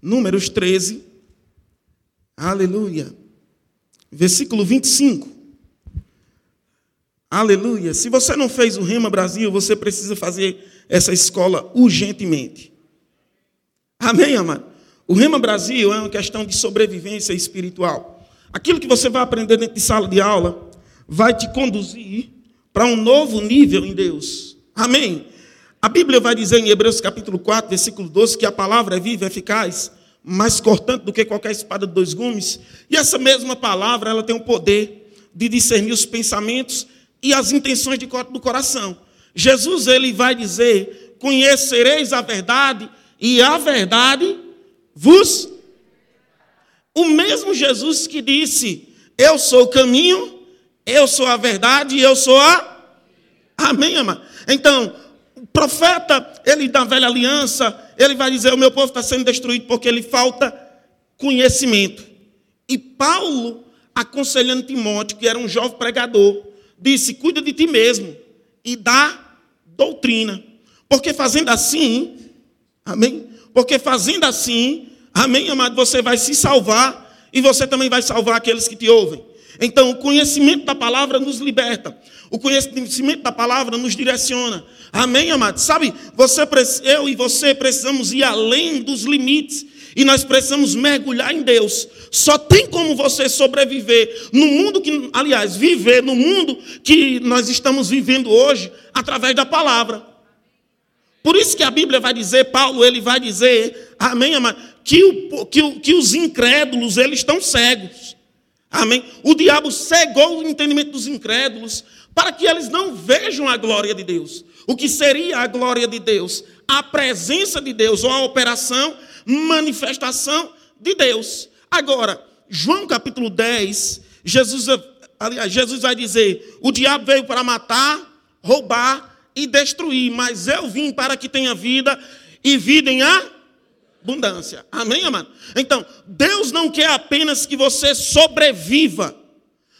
Números 13. Aleluia. Versículo 25. Aleluia. Se você não fez o Rema Brasil, você precisa fazer essa escola urgentemente. Amém, amado? O Rema Brasil é uma questão de sobrevivência espiritual. Aquilo que você vai aprender dentro de sala de aula vai te conduzir para um novo nível em Deus. Amém? A Bíblia vai dizer em Hebreus capítulo 4, versículo 12, que a palavra é viva eficaz, mais cortante do que qualquer espada de dois gumes. E essa mesma palavra, ela tem o poder de discernir os pensamentos e as intenções do coração. Jesus ele vai dizer: "Conhecereis a verdade e a verdade vos o mesmo Jesus que disse: Eu sou o caminho, eu sou a verdade e eu sou a Amém, amado? Então, profeta, ele da velha aliança, ele vai dizer: O meu povo está sendo destruído porque ele falta conhecimento. E Paulo, aconselhando Timóteo, que era um jovem pregador, disse: Cuida de ti mesmo e dá doutrina. Porque fazendo assim, amém? Porque fazendo assim, amém, amado, você vai se salvar e você também vai salvar aqueles que te ouvem. Então, o conhecimento da palavra nos liberta. O conhecimento da palavra nos direciona. Amém, amado? Sabe, você, eu e você precisamos ir além dos limites. E nós precisamos mergulhar em Deus. Só tem como você sobreviver no mundo que, aliás, viver no mundo que nós estamos vivendo hoje através da palavra. Por isso que a Bíblia vai dizer, Paulo, ele vai dizer, amém, amado, que, o, que, que os incrédulos, eles estão cegos. Amém? O diabo cegou o entendimento dos incrédulos para que eles não vejam a glória de Deus. O que seria a glória de Deus? A presença de Deus, ou a operação, manifestação de Deus. Agora, João capítulo 10, Jesus, aliás, Jesus vai dizer: o diabo veio para matar, roubar e destruir, mas eu vim para que tenha vida e vida em abundância. Amém, amado? Então, Deus não quer apenas que você sobreviva.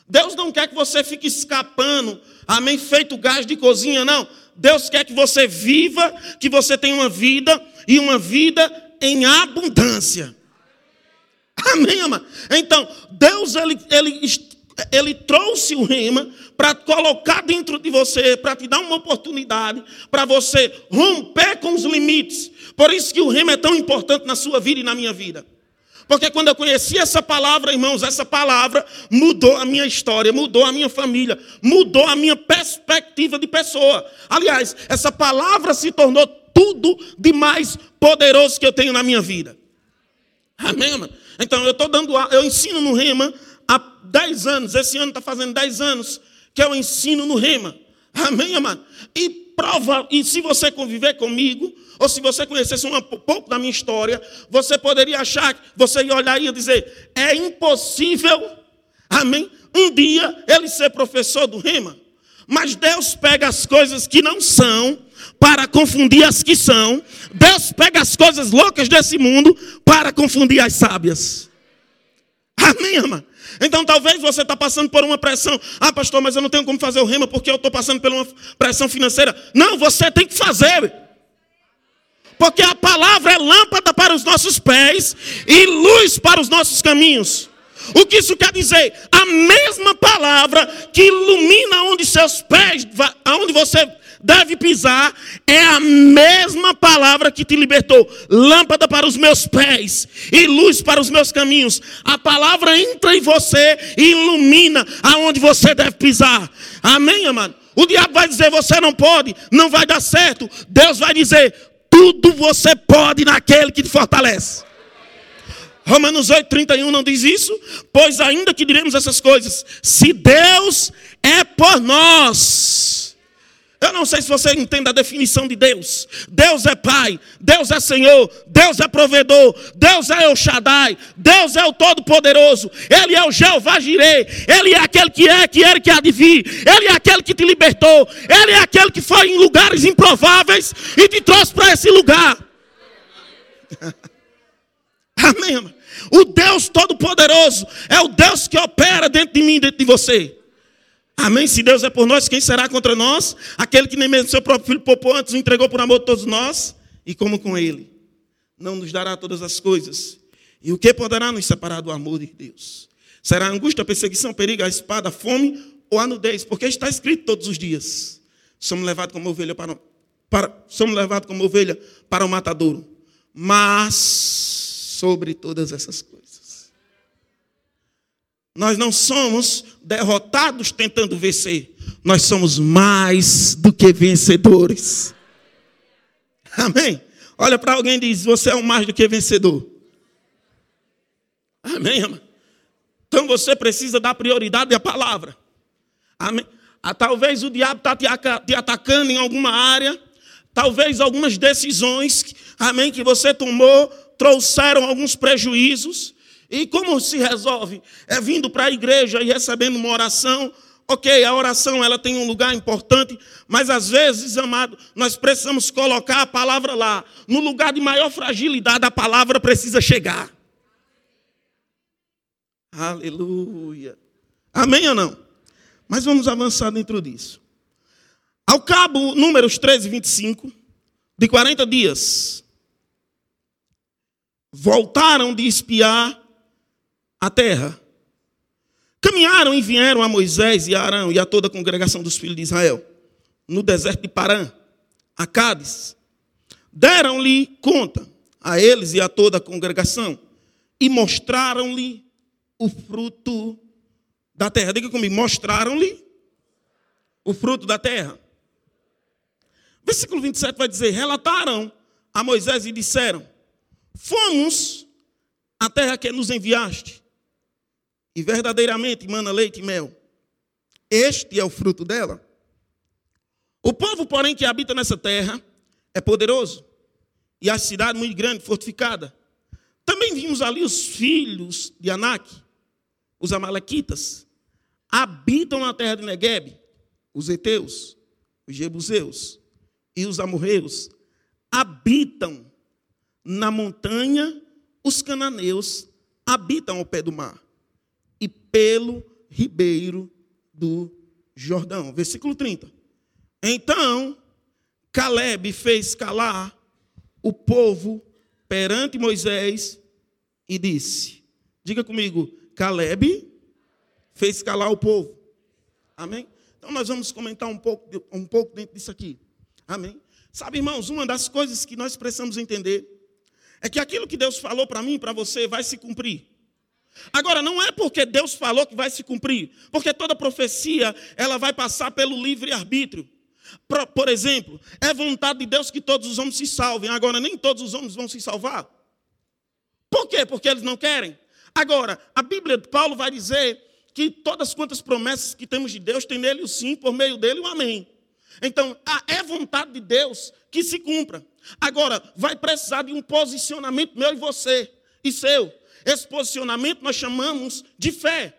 Deus não quer que você fique escapando, amém, feito gás de cozinha, não. Deus quer que você viva, que você tenha uma vida e uma vida em abundância. Amém, amado? Então, Deus, ele, ele, ele trouxe o rema para colocar dentro de você, para te dar uma oportunidade, para você romper com os limites. Por isso que o rema é tão importante na sua vida e na minha vida. Porque quando eu conheci essa palavra, irmãos, essa palavra mudou a minha história, mudou a minha família, mudou a minha perspectiva de pessoa. Aliás, essa palavra se tornou tudo de mais poderoso que eu tenho na minha vida. Amém, mano? Então eu estou dando, eu ensino no Rema há 10 anos, esse ano está fazendo 10 anos que eu ensino no Rema. Amém, amado? E prova, e se você conviver comigo, ou se você conhecesse um pouco da minha história, você poderia achar, você ia olhar e ia dizer: é impossível, amém? Um dia ele ser professor do Rema. Mas Deus pega as coisas que não são para confundir as que são. Deus pega as coisas loucas desse mundo para confundir as sábias. Amém, amado? Então talvez você está passando por uma pressão. Ah, pastor, mas eu não tenho como fazer o rema porque eu estou passando por uma pressão financeira. Não, você tem que fazer. Porque a palavra é lâmpada para os nossos pés e luz para os nossos caminhos. O que isso quer dizer? A mesma palavra que ilumina onde seus pés, aonde você deve pisar, é a mesma palavra que te libertou. Lâmpada para os meus pés e luz para os meus caminhos. A palavra entra em você e ilumina aonde você deve pisar. Amém, amado? O diabo vai dizer: você não pode, não vai dar certo. Deus vai dizer: tudo você pode naquele que te fortalece. Romanos 8, 31 não diz isso? Pois ainda que diremos essas coisas, se Deus é por nós, eu não sei se você entende a definição de Deus. Deus é Pai, Deus é Senhor, Deus é provedor, Deus é o Shaddai, Deus é o Todo-Poderoso, Ele é o Jeová Jireh, Ele é aquele que é, que era, que há de vir, Ele é aquele que te libertou, Ele é aquele que foi em lugares improváveis e te trouxe para esse lugar. Amém. O Deus Todo-Poderoso é o Deus que opera dentro de mim, dentro de você. Amém? Se Deus é por nós, quem será contra nós? Aquele que nem mesmo seu próprio filho poupou antes o entregou por amor de todos nós. E como com ele? não nos dará todas as coisas. E o que poderá nos separar do amor de Deus? Será a angústia, a perseguição, perigo, a espada, a fome ou a nudez? Porque está escrito todos os dias. Somos levados como ovelha para, para somos levados como ovelha para o matadouro. Mas sobre todas essas coisas, nós não somos derrotados tentando vencer. Nós somos mais do que vencedores. Amém? Olha para alguém e diz: Você é um mais do que vencedor. Amém, amém. Então você precisa dar prioridade à palavra. Amém. Ah, talvez o diabo está te atacando em alguma área. Talvez algumas decisões, amém, que você tomou trouxeram alguns prejuízos. E como se resolve? É vindo para a igreja e recebendo uma oração. Ok, a oração ela tem um lugar importante, mas às vezes, amado, nós precisamos colocar a palavra lá. No lugar de maior fragilidade, a palavra precisa chegar. Aleluia. Amém ou não? Mas vamos avançar dentro disso. Ao cabo, números 13 e 25, de 40 dias, voltaram de espiar a terra. Caminharam e vieram a Moisés e a Arão e a toda a congregação dos filhos de Israel, no deserto de Parã, a Cádiz. Deram-lhe conta a eles e a toda a congregação e mostraram-lhe o fruto da terra. Diga comigo, mostraram-lhe o fruto da terra. Versículo 27 vai dizer: relataram a Moisés e disseram: Fomos à terra que nos enviaste, e verdadeiramente mana leite e mel. Este é o fruto dela. O povo, porém, que habita nessa terra é poderoso, e a cidade muito grande, fortificada. Também vimos ali os filhos de Anak, os amalequitas, habitam na terra de Negueb, os heteus, os jebuseus e os amorreus, habitam na montanha, os cananeus habitam ao pé do mar e pelo ribeiro do Jordão. Versículo 30. Então, Caleb fez calar o povo perante Moisés e disse: Diga comigo, Caleb fez calar o povo. Amém? Então nós vamos comentar um pouco, um pouco dentro disso aqui. Amém? Sabe, irmãos, uma das coisas que nós precisamos entender é que aquilo que Deus falou para mim e para você vai se cumprir. Agora, não é porque Deus falou que vai se cumprir, porque toda profecia ela vai passar pelo livre-arbítrio. Por, por exemplo, é vontade de Deus que todos os homens se salvem. Agora, nem todos os homens vão se salvar. Por quê? Porque eles não querem. Agora, a Bíblia de Paulo vai dizer que todas quantas promessas que temos de Deus tem nele o sim, por meio dele o amém. Então, é vontade de Deus que se cumpra. Agora, vai precisar de um posicionamento meu e você e seu. Esse posicionamento nós chamamos de fé.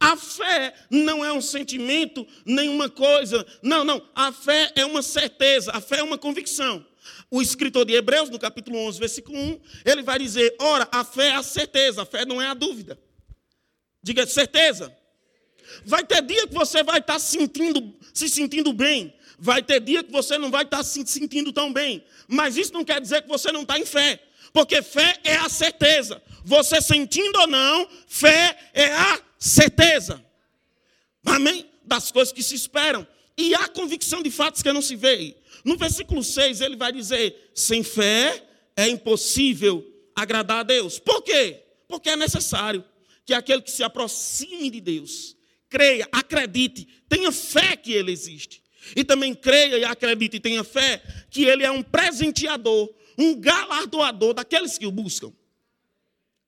A fé não é um sentimento, nenhuma coisa. Não, não. A fé é uma certeza, a fé é uma convicção. O escritor de Hebreus, no capítulo 11, versículo 1, ele vai dizer: ora, a fé é a certeza, a fé não é a dúvida. Diga certeza. Vai ter dia que você vai estar sentindo, se sentindo bem. Vai ter dia que você não vai estar se sentindo tão bem. Mas isso não quer dizer que você não está em fé. Porque fé é a certeza. Você sentindo ou não, fé é a certeza. Amém? Das coisas que se esperam. E a convicção de fatos que não se vê. No versículo 6, ele vai dizer: sem fé é impossível agradar a Deus. Por quê? Porque é necessário que aquele que se aproxime de Deus, creia, acredite, tenha fé que ele existe. E também creia e acredite e tenha fé que ele é um presenteador, um galardoador daqueles que o buscam.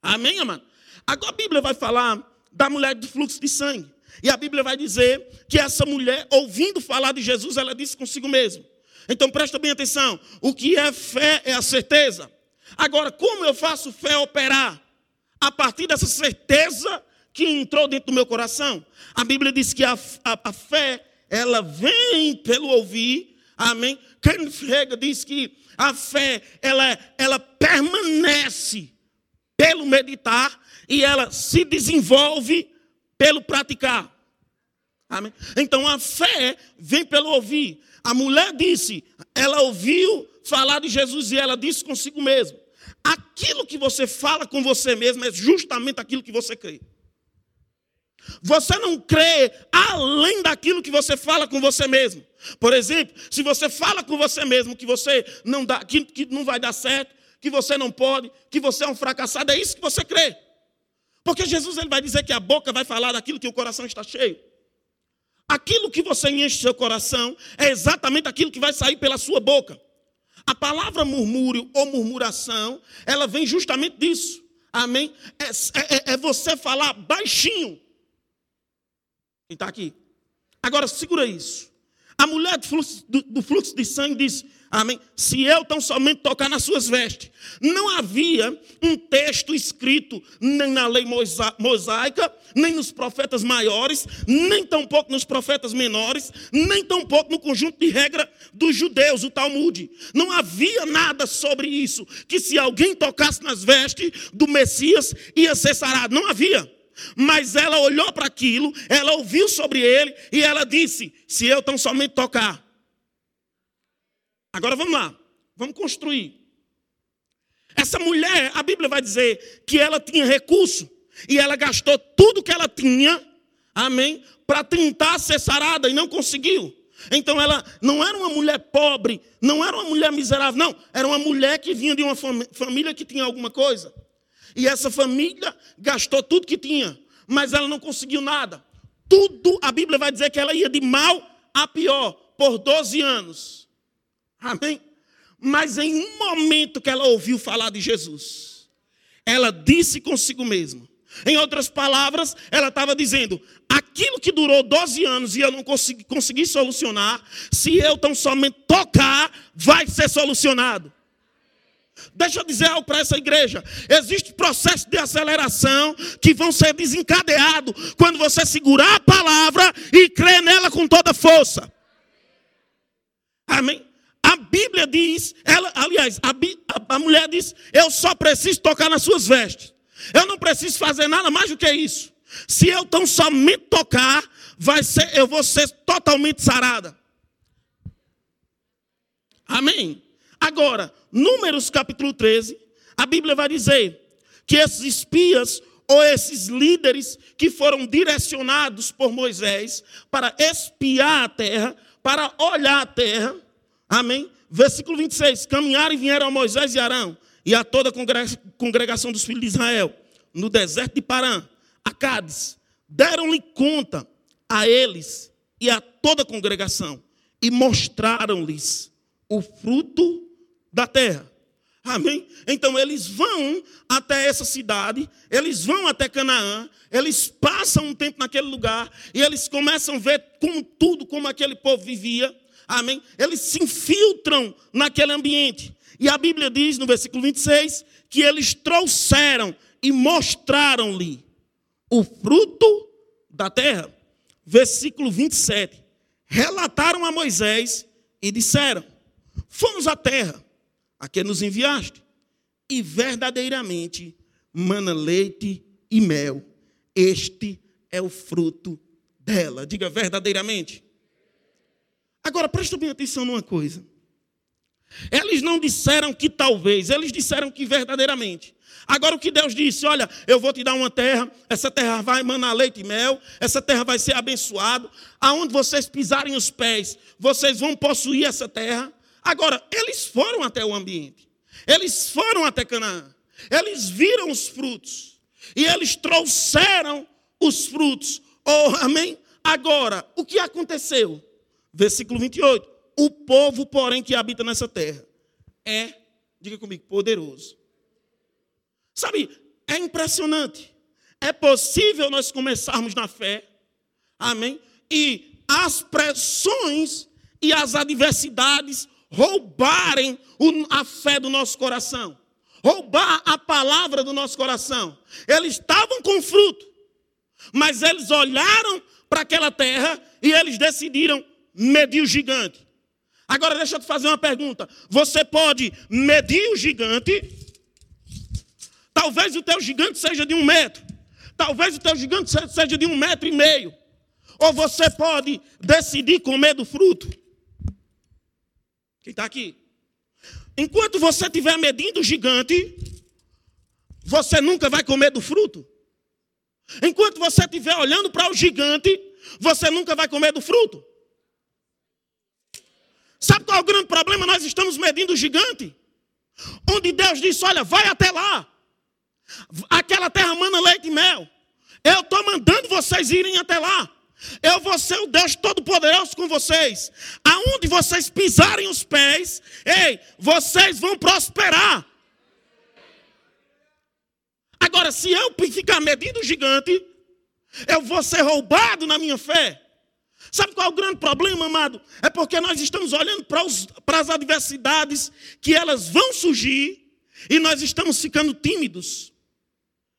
Amém, amado? Agora a Bíblia vai falar da mulher do fluxo de sangue. E a Bíblia vai dizer que essa mulher, ouvindo falar de Jesus, ela disse consigo mesma: então presta bem atenção. O que é fé é a certeza. Agora, como eu faço fé operar? A partir dessa certeza que entrou dentro do meu coração. A Bíblia diz que a, a, a fé, ela vem pelo ouvir. Amém? Kenneth Hagin diz que a fé, ela, ela permanece pelo meditar e ela se desenvolve pelo praticar. Amém? Então a fé vem pelo ouvir. A mulher disse, ela ouviu falar de Jesus e ela disse consigo mesma: aquilo que você fala com você mesmo é justamente aquilo que você crê. Você não crê além daquilo que você fala com você mesmo. Por exemplo, se você fala com você mesmo que você não dá, que, que não vai dar certo, que você não pode, que você é um fracassado, é isso que você crê. Porque Jesus ele vai dizer que a boca vai falar daquilo que o coração está cheio. Aquilo que você enche seu coração é exatamente aquilo que vai sair pela sua boca. A palavra murmúrio ou murmuração, ela vem justamente disso. Amém? É, é, é você falar baixinho. Quem está aqui? Agora, segura isso. A mulher do fluxo, do, do fluxo de sangue diz: Amém. Se eu tão somente tocar nas suas vestes. Não havia um texto escrito nem na lei mosaica, nem nos profetas maiores, nem tampouco nos profetas menores, nem tampouco no conjunto de regra dos judeus, o Talmud. Não havia nada sobre isso, que se alguém tocasse nas vestes do Messias, ia ser sarado. Não havia. Mas ela olhou para aquilo, ela ouviu sobre ele e ela disse: Se eu tão somente tocar, Agora vamos lá, vamos construir. Essa mulher, a Bíblia vai dizer que ela tinha recurso e ela gastou tudo que ela tinha, amém, para tentar ser sarada e não conseguiu. Então ela não era uma mulher pobre, não era uma mulher miserável, não, era uma mulher que vinha de uma família que tinha alguma coisa. E essa família gastou tudo que tinha, mas ela não conseguiu nada. Tudo, a Bíblia vai dizer que ela ia de mal a pior por 12 anos. Amém? Mas em um momento que ela ouviu falar de Jesus, ela disse consigo mesma. Em outras palavras, ela estava dizendo: aquilo que durou 12 anos e eu não consegui, consegui solucionar, se eu tão somente tocar, vai ser solucionado. Deixa eu dizer algo para essa igreja. Existe processo de aceleração que vão ser desencadeados quando você segurar a palavra e crer nela com toda força. Amém? A Bíblia diz, ela, aliás, a, a, a mulher diz: Eu só preciso tocar nas suas vestes. Eu não preciso fazer nada mais do que isso. Se eu tão somente tocar, vai ser, eu vou ser totalmente sarada. Amém? Agora, Números capítulo 13, a Bíblia vai dizer que esses espias ou esses líderes que foram direcionados por Moisés para espiar a terra, para olhar a terra, Amém? Versículo 26. Caminharam e vieram a Moisés e Arão e a toda a congregação dos filhos de Israel no deserto de Parã, a Cádiz. Deram-lhe conta a eles e a toda a congregação e mostraram-lhes o fruto da terra. Amém? Então eles vão até essa cidade, eles vão até Canaã, eles passam um tempo naquele lugar e eles começam a ver com tudo como aquele povo vivia. Amém? Eles se infiltram naquele ambiente. E a Bíblia diz no versículo 26 que eles trouxeram e mostraram-lhe o fruto da terra. Versículo 27. Relataram a Moisés e disseram: Fomos à terra a que nos enviaste, e verdadeiramente mana leite e mel. Este é o fruto dela. Diga verdadeiramente. Agora, presta bem atenção numa coisa. Eles não disseram que talvez, eles disseram que verdadeiramente. Agora o que Deus disse, olha, eu vou te dar uma terra, essa terra vai emanar leite e mel, essa terra vai ser abençoada, aonde vocês pisarem os pés, vocês vão possuir essa terra. Agora, eles foram até o ambiente. Eles foram até Canaã. Eles viram os frutos. E eles trouxeram os frutos. Oh, amém? Agora, o que aconteceu? Versículo 28. O povo, porém, que habita nessa terra é, diga comigo, poderoso. Sabe, é impressionante. É possível nós começarmos na fé, amém? E as pressões e as adversidades roubarem a fé do nosso coração, roubar a palavra do nosso coração. Eles estavam com fruto, mas eles olharam para aquela terra e eles decidiram medir o gigante. Agora deixa eu te fazer uma pergunta. Você pode medir o gigante? Talvez o teu gigante seja de um metro. Talvez o teu gigante seja de um metro e meio. Ou você pode decidir comer do fruto. Quem está aqui? Enquanto você estiver medindo o gigante, você nunca vai comer do fruto. Enquanto você estiver olhando para o gigante, você nunca vai comer do fruto. Sabe qual é o grande problema? Nós estamos medindo o gigante. Onde Deus disse: Olha, vai até lá. Aquela terra mana leite e mel. Eu estou mandando vocês irem até lá. Eu vou ser o Deus Todo-Poderoso com vocês. Aonde vocês pisarem os pés, ei, vocês vão prosperar. Agora, se eu ficar medindo o gigante, eu vou ser roubado na minha fé. Sabe qual é o grande problema, amado? É porque nós estamos olhando para, os, para as adversidades que elas vão surgir e nós estamos ficando tímidos.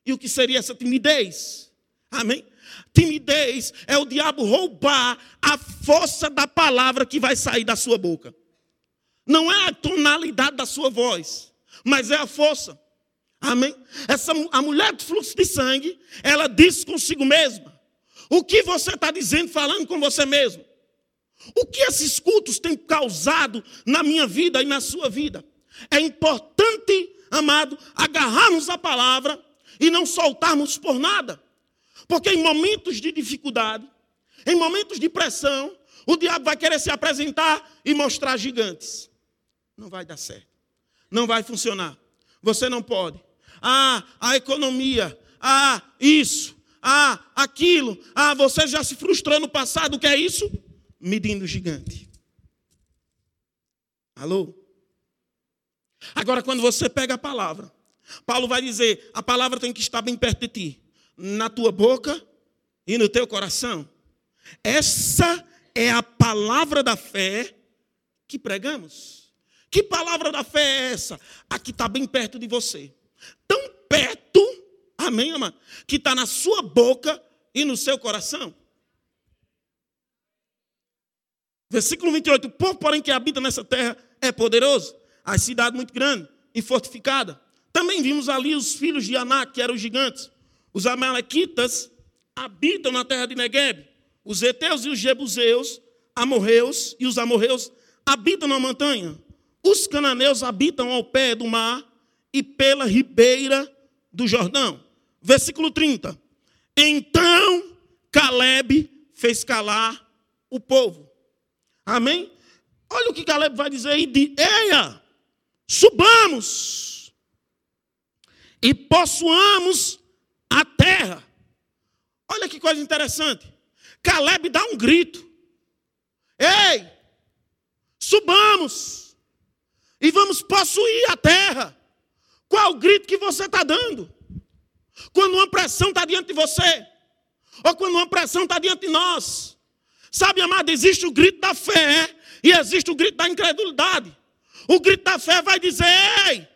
E o que seria essa timidez? Amém? Timidez é o diabo roubar a força da palavra que vai sair da sua boca. Não é a tonalidade da sua voz, mas é a força. Amém? Essa, a mulher do fluxo de sangue, ela disse consigo mesma: O que você está dizendo, falando com você mesmo? O que esses cultos têm causado na minha vida e na sua vida? É importante, amado, agarrarmos a palavra e não soltarmos por nada. Porque em momentos de dificuldade, em momentos de pressão, o diabo vai querer se apresentar e mostrar gigantes. Não vai dar certo. Não vai funcionar. Você não pode. Ah, a economia. Ah, isso. Ah, aquilo. Ah, você já se frustrou no passado. O que é isso? Medindo gigante. Alô? Agora, quando você pega a palavra, Paulo vai dizer: a palavra tem que estar bem perto de ti na tua boca e no teu coração. Essa é a palavra da fé que pregamos. Que palavra da fé é essa? A que está bem perto de você. Tão perto, amém, amado? Que está na sua boca e no seu coração. Versículo 28. O povo, porém, que habita nessa terra é poderoso. A cidade muito grande e fortificada. Também vimos ali os filhos de Anak, que eram gigantes. Os amalequitas habitam na terra de Negueb. Os heteus e os jebuseus, amorreus e os amorreus habitam na montanha. Os cananeus habitam ao pé do mar e pela ribeira do Jordão. Versículo 30. Então Caleb fez calar o povo. Amém? Olha o que Caleb vai dizer aí de Eia, subamos e possuamos a terra. Olha que coisa interessante. Caleb dá um grito. Ei, subamos e vamos possuir a terra. Qual o grito que você está dando? Quando uma pressão está diante de você, ou quando uma pressão está diante de nós. Sabe, amado, existe o grito da fé e existe o grito da incredulidade. O grito da fé vai dizer: ei,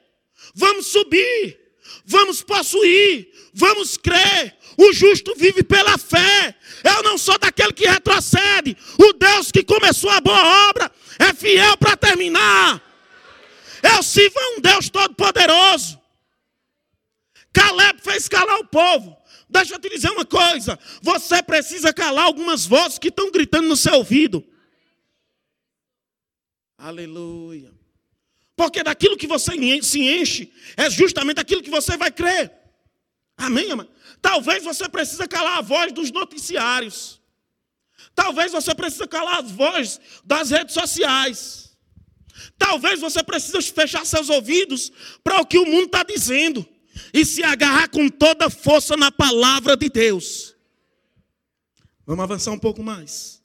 vamos subir, vamos possuir, vamos crer. O justo vive pela fé. Eu não sou daquele que retrocede. O Deus que começou a boa obra é fiel para terminar. Eu sirvo a um Deus todo-poderoso. Caleb fez calar o povo. Deixa eu te dizer uma coisa: você precisa calar algumas vozes que estão gritando no seu ouvido. Aleluia. Porque daquilo que você se enche, é justamente aquilo que você vai crer. Amém, amado? Talvez você precise calar a voz dos noticiários. Talvez você precise calar as vozes das redes sociais. Talvez você precise fechar seus ouvidos para o que o mundo está dizendo e se agarrar com toda força na palavra de Deus. Vamos avançar um pouco mais.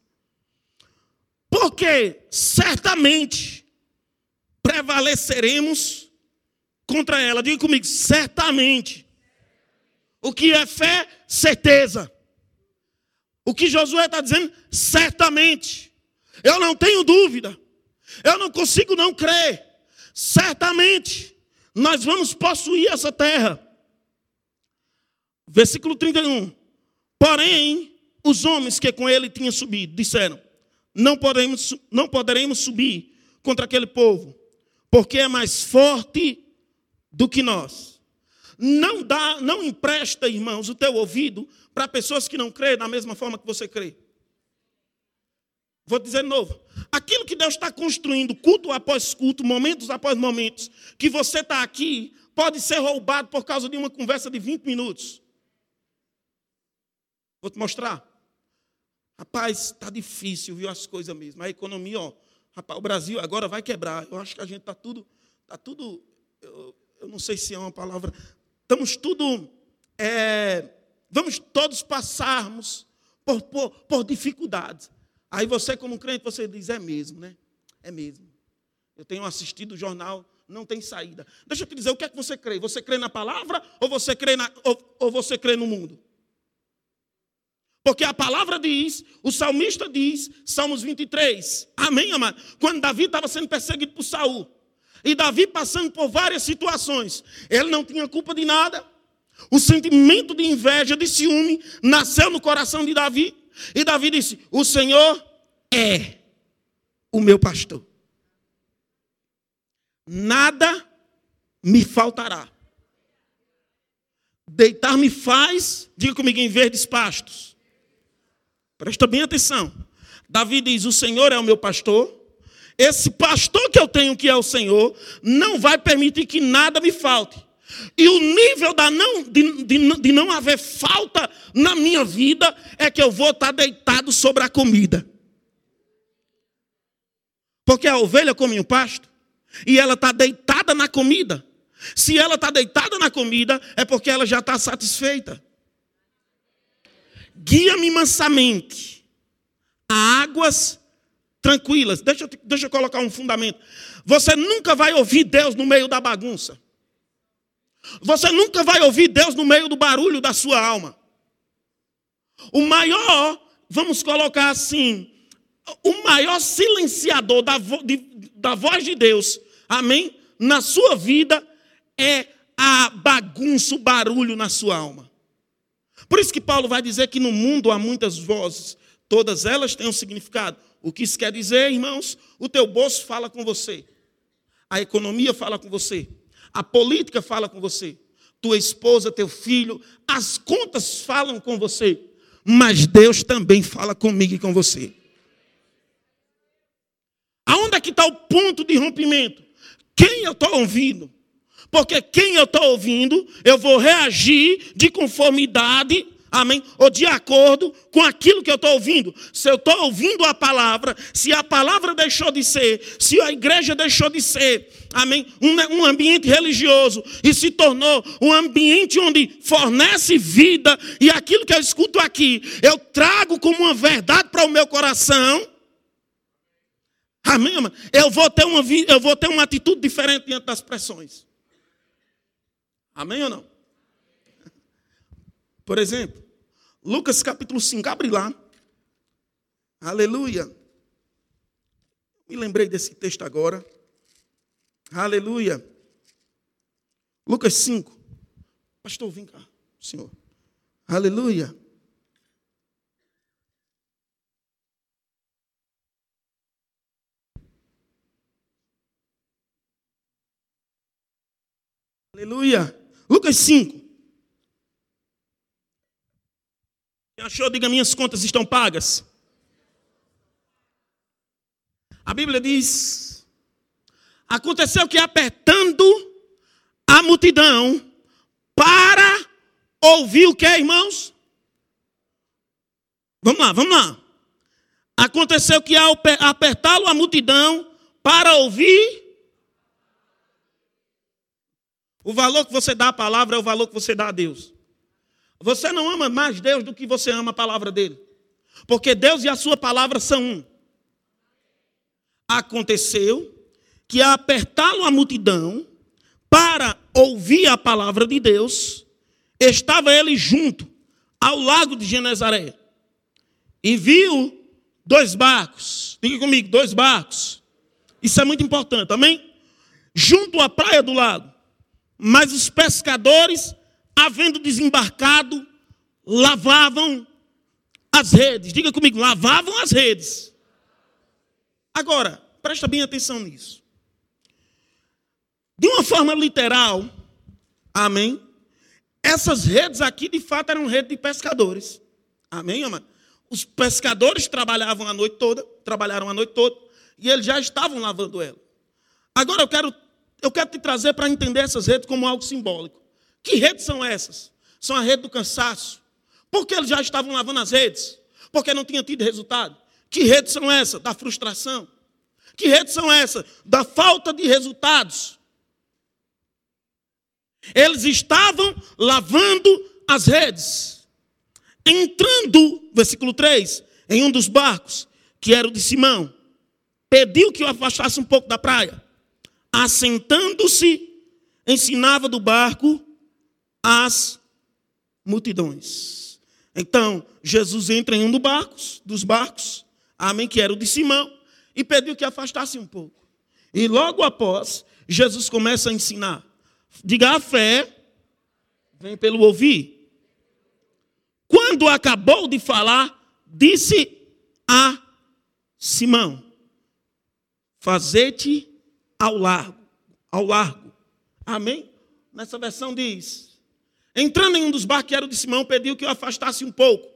Porque certamente prevaleceremos contra ela. Diga comigo, certamente. O que é fé? Certeza. O que Josué está dizendo? Certamente. Eu não tenho dúvida. Eu não consigo não crer. Certamente. Nós vamos possuir essa terra. Versículo 31. Porém, os homens que com ele tinham subido disseram: Não podemos, não poderemos subir contra aquele povo, porque é mais forte do que nós. Não dá, não empresta, irmãos, o teu ouvido para pessoas que não creem da mesma forma que você crê. Vou dizer de novo. Aquilo que Deus está construindo, culto após culto, momentos após momentos, que você está aqui, pode ser roubado por causa de uma conversa de 20 minutos. Vou te mostrar. Rapaz, está difícil, viu as coisas mesmo. A economia, ó. Rapaz, o Brasil agora vai quebrar. Eu acho que a gente está tudo. Está tudo. Eu, eu, não sei se é uma palavra. Estamos tudo. É, vamos todos passarmos por, por, por dificuldades. Aí você, como crente, você diz, é mesmo, né? É mesmo. Eu tenho assistido o jornal, não tem saída. Deixa eu te dizer, o que é que você crê? Você crê na palavra ou você crê, na, ou, ou você crê no mundo? Porque a palavra diz, o salmista diz, Salmos 23, amém, amado? Quando Davi estava sendo perseguido por Saul, e Davi passando por várias situações, ele não tinha culpa de nada, o sentimento de inveja, de ciúme, nasceu no coração de Davi, e Davi disse: O Senhor é o meu pastor, nada me faltará. Deitar-me faz, diga comigo, em verdes pastos. Presta bem atenção. Davi diz: O Senhor é o meu pastor. Esse pastor que eu tenho, que é o Senhor, não vai permitir que nada me falte. E o nível da não, de, de, de não haver falta na minha vida é que eu vou estar deitado sobre a comida. Porque a ovelha come o pasto e ela está deitada na comida. Se ela está deitada na comida, é porque ela já está satisfeita. Guia-me mansamente a águas tranquilas. Deixa eu, deixa eu colocar um fundamento. Você nunca vai ouvir Deus no meio da bagunça. Você nunca vai ouvir Deus no meio do barulho da sua alma. O maior, vamos colocar assim, o maior silenciador da, vo, de, da voz de Deus, amém? Na sua vida é a bagunça, o barulho na sua alma. Por isso que Paulo vai dizer que no mundo há muitas vozes, todas elas têm um significado. O que isso quer dizer, irmãos? O teu bolso fala com você, a economia fala com você, a política fala com você. Tua esposa, teu filho, as contas falam com você. Mas Deus também fala comigo e com você. Aonde é que está o ponto de rompimento? Quem eu estou ouvindo? Porque quem eu estou ouvindo, eu vou reagir de conformidade Amém? Ou de acordo com aquilo que eu estou ouvindo. Se eu estou ouvindo a palavra, se a palavra deixou de ser, se a igreja deixou de ser, amém? Um, um ambiente religioso e se tornou um ambiente onde fornece vida, e aquilo que eu escuto aqui, eu trago como uma verdade para o meu coração. Amém, amém? Eu vou ter uma, eu vou ter uma atitude diferente diante das pressões. Amém ou não? Por exemplo, Lucas capítulo 5, abre lá. Aleluia. Me lembrei desse texto agora. Aleluia. Lucas 5. Pastor, vem cá, Senhor. Aleluia. Aleluia. Lucas 5. Quem achou, diga: minhas contas estão pagas. A Bíblia diz: aconteceu que apertando a multidão para ouvir o que, irmãos? Vamos lá, vamos lá. Aconteceu que ao apertá-lo a multidão para ouvir, o valor que você dá à palavra é o valor que você dá a Deus. Você não ama mais Deus do que você ama a palavra dele. Porque Deus e a sua palavra são um. Aconteceu que, apertá-lo a multidão, para ouvir a palavra de Deus, estava ele junto ao lago de Genezaré. E viu dois barcos. Diga comigo, dois barcos. Isso é muito importante, amém? Junto à praia do lago. Mas os pescadores havendo desembarcado, lavavam as redes. Diga comigo, lavavam as redes. Agora, presta bem atenção nisso. De uma forma literal, amém? Essas redes aqui, de fato, eram redes de pescadores. Amém, amado? os pescadores trabalhavam a noite toda, trabalharam a noite toda, e eles já estavam lavando ela. Agora eu quero, eu quero te trazer para entender essas redes como algo simbólico. Que redes são essas? São a rede do cansaço. Por que eles já estavam lavando as redes? Porque não tinham tido resultado. Que redes são essas? Da frustração. Que redes são essas? Da falta de resultados. Eles estavam lavando as redes. Entrando, versículo 3, em um dos barcos, que era o de Simão, pediu que o afastasse um pouco da praia. Assentando-se, ensinava do barco as multidões. Então, Jesus entra em um dos barcos, dos barcos, amém, que era o de Simão, e pediu que afastasse um pouco. E logo após, Jesus começa a ensinar. Diga a fé, vem pelo ouvir. Quando acabou de falar, disse a Simão: Fazete ao largo, ao largo. Amém? Nessa versão diz: Entrando em um dos barcos que era o de Simão, pediu que o afastasse um pouco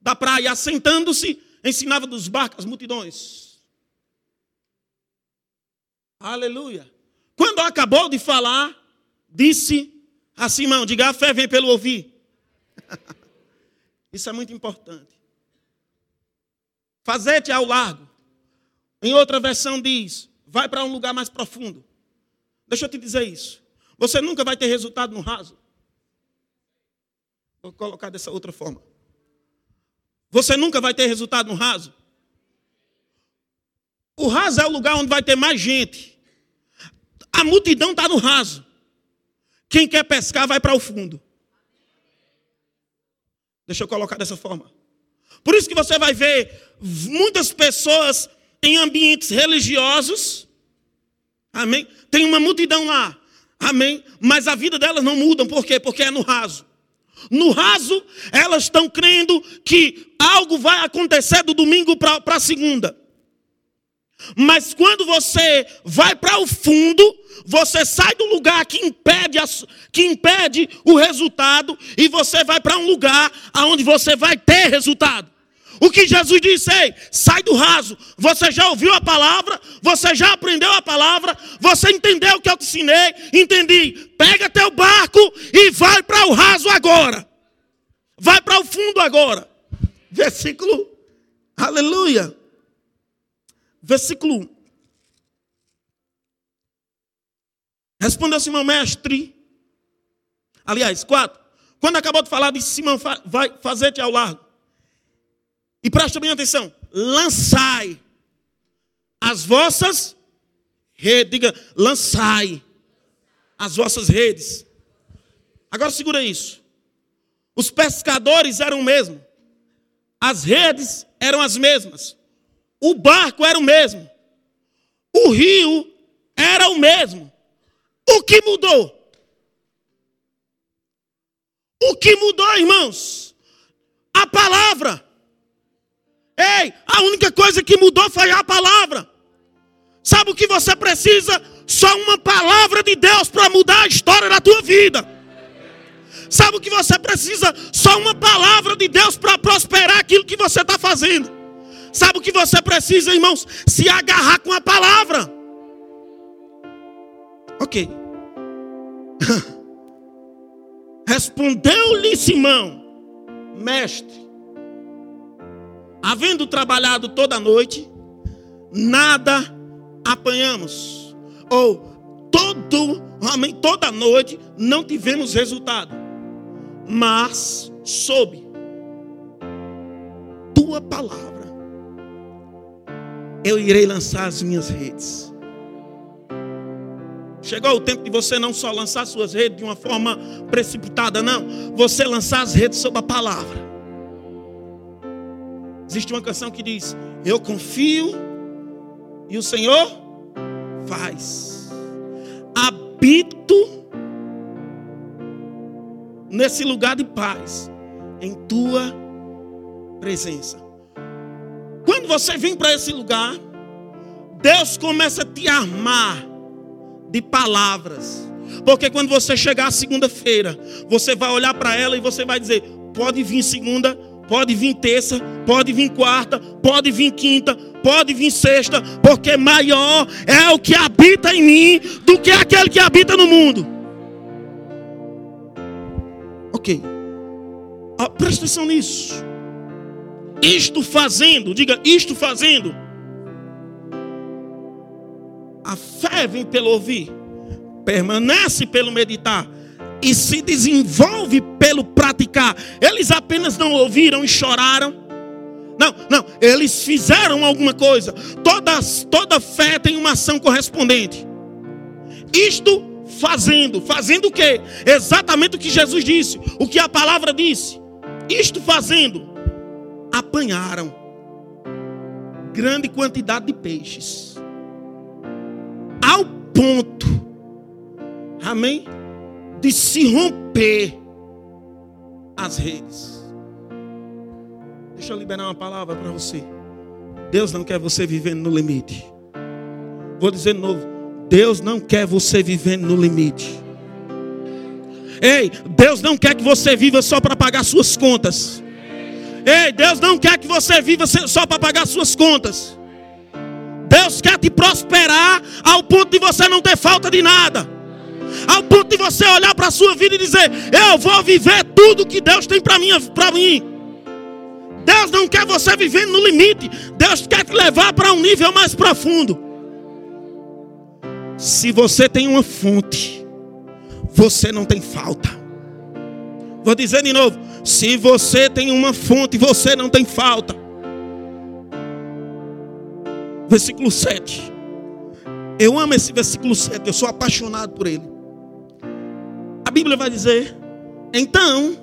da praia, assentando-se, ensinava dos barcos as multidões. Aleluia. Quando acabou de falar, disse a Simão: Diga, a fé vem pelo ouvir. Isso é muito importante. Fazete ao largo. Em outra versão diz: vai para um lugar mais profundo. Deixa eu te dizer isso. Você nunca vai ter resultado no raso. Vou colocar dessa outra forma. Você nunca vai ter resultado no raso. O raso é o lugar onde vai ter mais gente. A multidão está no raso. Quem quer pescar vai para o fundo. Deixa eu colocar dessa forma. Por isso que você vai ver muitas pessoas em ambientes religiosos. Amém? Tem uma multidão lá. Amém? Mas a vida delas não muda. Por quê? Porque é no raso. No raso, elas estão crendo que algo vai acontecer do domingo para a segunda. Mas quando você vai para o fundo, você sai do lugar que impede, a, que impede o resultado e você vai para um lugar onde você vai ter resultado. O que Jesus disse, ei, sai do raso. Você já ouviu a palavra, você já aprendeu a palavra, você entendeu o que eu te ensinei, entendi. Pega teu barco e vai para o raso agora. Vai para o fundo agora. Versículo, aleluia. Versículo 1. Respondeu Simão, mestre. Aliás, 4. Quando acabou de falar, disse Simão, vai fazer-te ao largo. E presta bem atenção: lançai as vossas redes. Diga, lançai as vossas redes. Agora segura isso. Os pescadores eram o mesmo. As redes eram as mesmas. O barco era o mesmo. O rio era o mesmo. O que mudou? O que mudou, irmãos? A palavra. Ei, a única coisa que mudou foi a palavra. Sabe o que você precisa? Só uma palavra de Deus para mudar a história da tua vida. Sabe o que você precisa? Só uma palavra de Deus para prosperar aquilo que você está fazendo. Sabe o que você precisa, irmãos? Se agarrar com a palavra. Ok. Respondeu-lhe Simão, mestre, havendo trabalhado toda a noite, nada apanhamos. Ou todo, amém, toda noite não tivemos resultado. Mas sob tua palavra eu irei lançar as minhas redes. Chegou o tempo de você não só lançar suas redes de uma forma precipitada, não. Você lançar as redes sob a palavra. Existe uma canção que diz: Eu confio e o Senhor faz. Habito nesse lugar de paz, em tua presença. Quando você vem para esse lugar, Deus começa a te armar de palavras. Porque quando você chegar segunda-feira, você vai olhar para ela e você vai dizer: pode vir segunda, pode vir terça, pode vir quarta, pode vir quinta, pode vir sexta, porque maior é o que habita em mim do que aquele que habita no mundo. Ok. Ah, presta atenção nisso. Isto fazendo, diga isto fazendo. A fé vem pelo ouvir, permanece pelo meditar e se desenvolve pelo praticar. Eles apenas não ouviram e choraram. Não, não, eles fizeram alguma coisa. Toda, toda fé tem uma ação correspondente. Isto fazendo, fazendo o que? Exatamente o que Jesus disse, o que a palavra disse. Isto fazendo, apanharam grande quantidade de peixes, ao ponto, amém? De se romper as redes. Deixa eu liberar uma palavra para você. Deus não quer você vivendo no limite. Vou dizer de novo: Deus não quer você vivendo no limite. Ei, Deus não quer que você viva só para pagar suas contas. Ei, Deus não quer que você viva só para pagar suas contas. Deus quer te prosperar ao ponto de você não ter falta de nada ao ponto de você olhar para a sua vida e dizer: Eu vou viver tudo que Deus tem para mim, mim. Deus não quer você viver no limite, Deus quer te levar para um nível mais profundo. Se você tem uma fonte, você não tem falta. Vou dizer de novo: se você tem uma fonte, você não tem falta. Versículo 7. Eu amo esse versículo 7, eu sou apaixonado por ele. A Bíblia vai dizer: então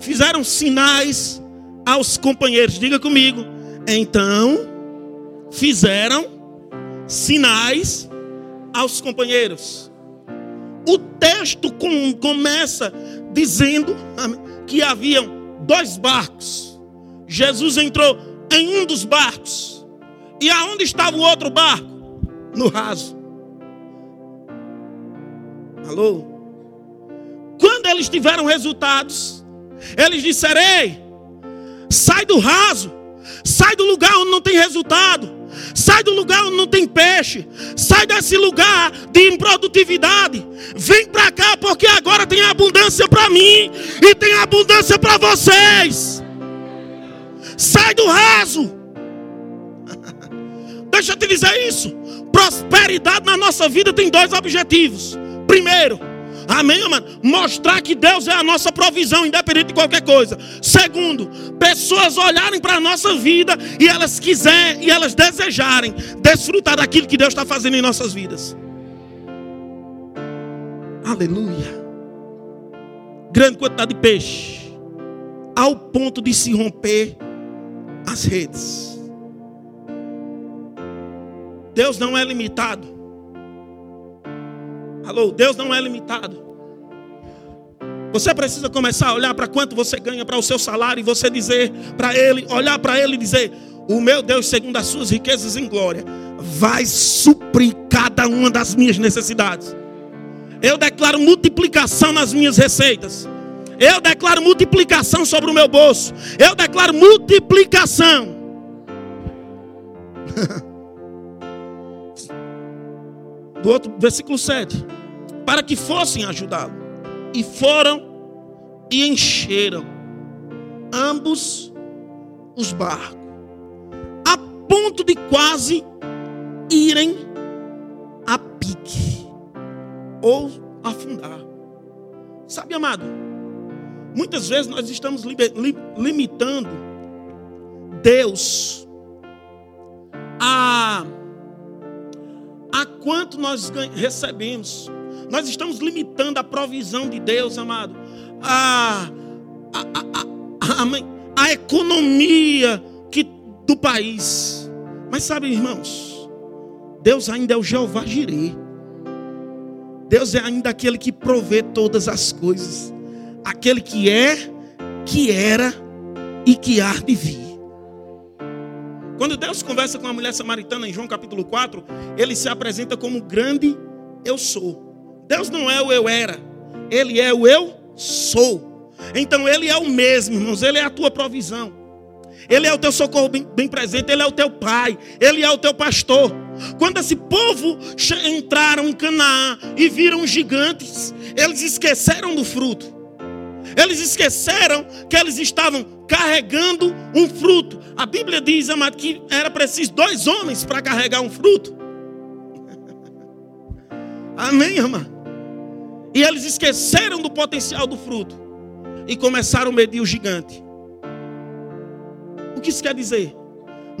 fizeram sinais aos companheiros. Diga comigo. Então fizeram sinais aos companheiros. O texto com, começa dizendo que haviam dois barcos. Jesus entrou em um dos barcos. E aonde estava o outro barco? No raso. Alô? Quando eles tiveram resultados, eles disseram: Ei, sai do raso, sai do lugar onde não tem resultado, sai do lugar onde não tem peixe, sai desse lugar de improdutividade, vem para cá, porque agora tem abundância para mim e tem abundância para vocês. Sai do raso. Deixa eu te dizer isso. Prosperidade na nossa vida tem dois objetivos. Primeiro, Amém, mano? Mostrar que Deus é a nossa provisão, independente de qualquer coisa. Segundo, pessoas olharem para a nossa vida e elas quiserem e elas desejarem desfrutar daquilo que Deus está fazendo em nossas vidas. Aleluia. Grande quantidade de peixe, ao ponto de se romper as redes. Deus não é limitado. Alô, Deus não é limitado. Você precisa começar a olhar para quanto você ganha para o seu salário e você dizer para ele, olhar para ele e dizer: O meu Deus, segundo as suas riquezas em glória, vai suprir cada uma das minhas necessidades. Eu declaro multiplicação nas minhas receitas. Eu declaro multiplicação sobre o meu bolso. Eu declaro multiplicação. Do outro versículo 7 para que fossem ajudá-lo. E foram e encheram ambos os barcos, a ponto de quase irem a pique ou afundar. Sabe, amado, muitas vezes nós estamos limitando Deus a, a quanto nós recebemos nós estamos limitando a provisão de Deus, amado. A, a, a, a, economia que, do país. Mas sabe, irmãos, Deus ainda é o Jeová Jireh. Deus é ainda aquele que provê todas as coisas. Aquele que é, que era e que há de vir. Quando Deus conversa com a mulher samaritana em João capítulo 4, ele se apresenta como grande eu sou. Deus não é o eu era, Ele é o eu sou. Então Ele é o mesmo, irmãos, Ele é a tua provisão. Ele é o teu socorro bem, bem, presente, Ele é o teu pai, Ele é o teu pastor. Quando esse povo entraram em Canaã e viram gigantes, eles esqueceram do fruto. Eles esqueceram que eles estavam carregando um fruto. A Bíblia diz, amado, que era preciso dois homens para carregar um fruto. Amém, amado? E eles esqueceram do potencial do fruto e começaram a medir o gigante. O que isso quer dizer?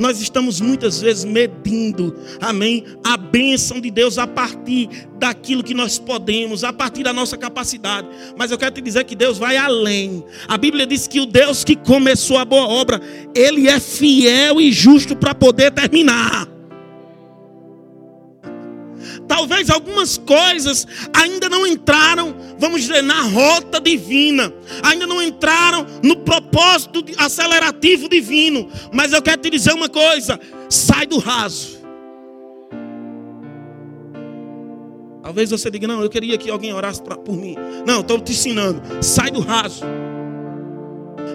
Nós estamos muitas vezes medindo, amém, a bênção de Deus a partir daquilo que nós podemos, a partir da nossa capacidade. Mas eu quero te dizer que Deus vai além. A Bíblia diz que o Deus que começou a boa obra, ele é fiel e justo para poder terminar. Talvez algumas coisas ainda não entraram, vamos dizer, na rota divina, ainda não entraram no propósito acelerativo divino. Mas eu quero te dizer uma coisa: sai do raso. Talvez você diga, não, eu queria que alguém orasse pra, por mim. Não, estou te ensinando. Sai do raso.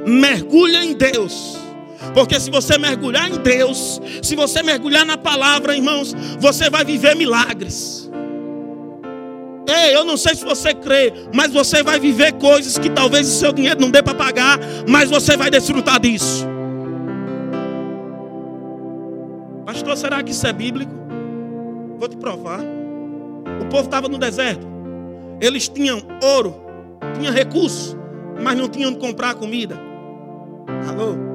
Mergulha em Deus. Porque se você mergulhar em Deus, se você mergulhar na palavra, irmãos, você vai viver milagres. Ei, eu não sei se você crê, mas você vai viver coisas que talvez o seu dinheiro não dê para pagar, mas você vai desfrutar disso. Pastor, será que isso é bíblico? Vou te provar. O povo estava no deserto. Eles tinham ouro, tinham recursos, mas não tinham onde comprar comida. Alô?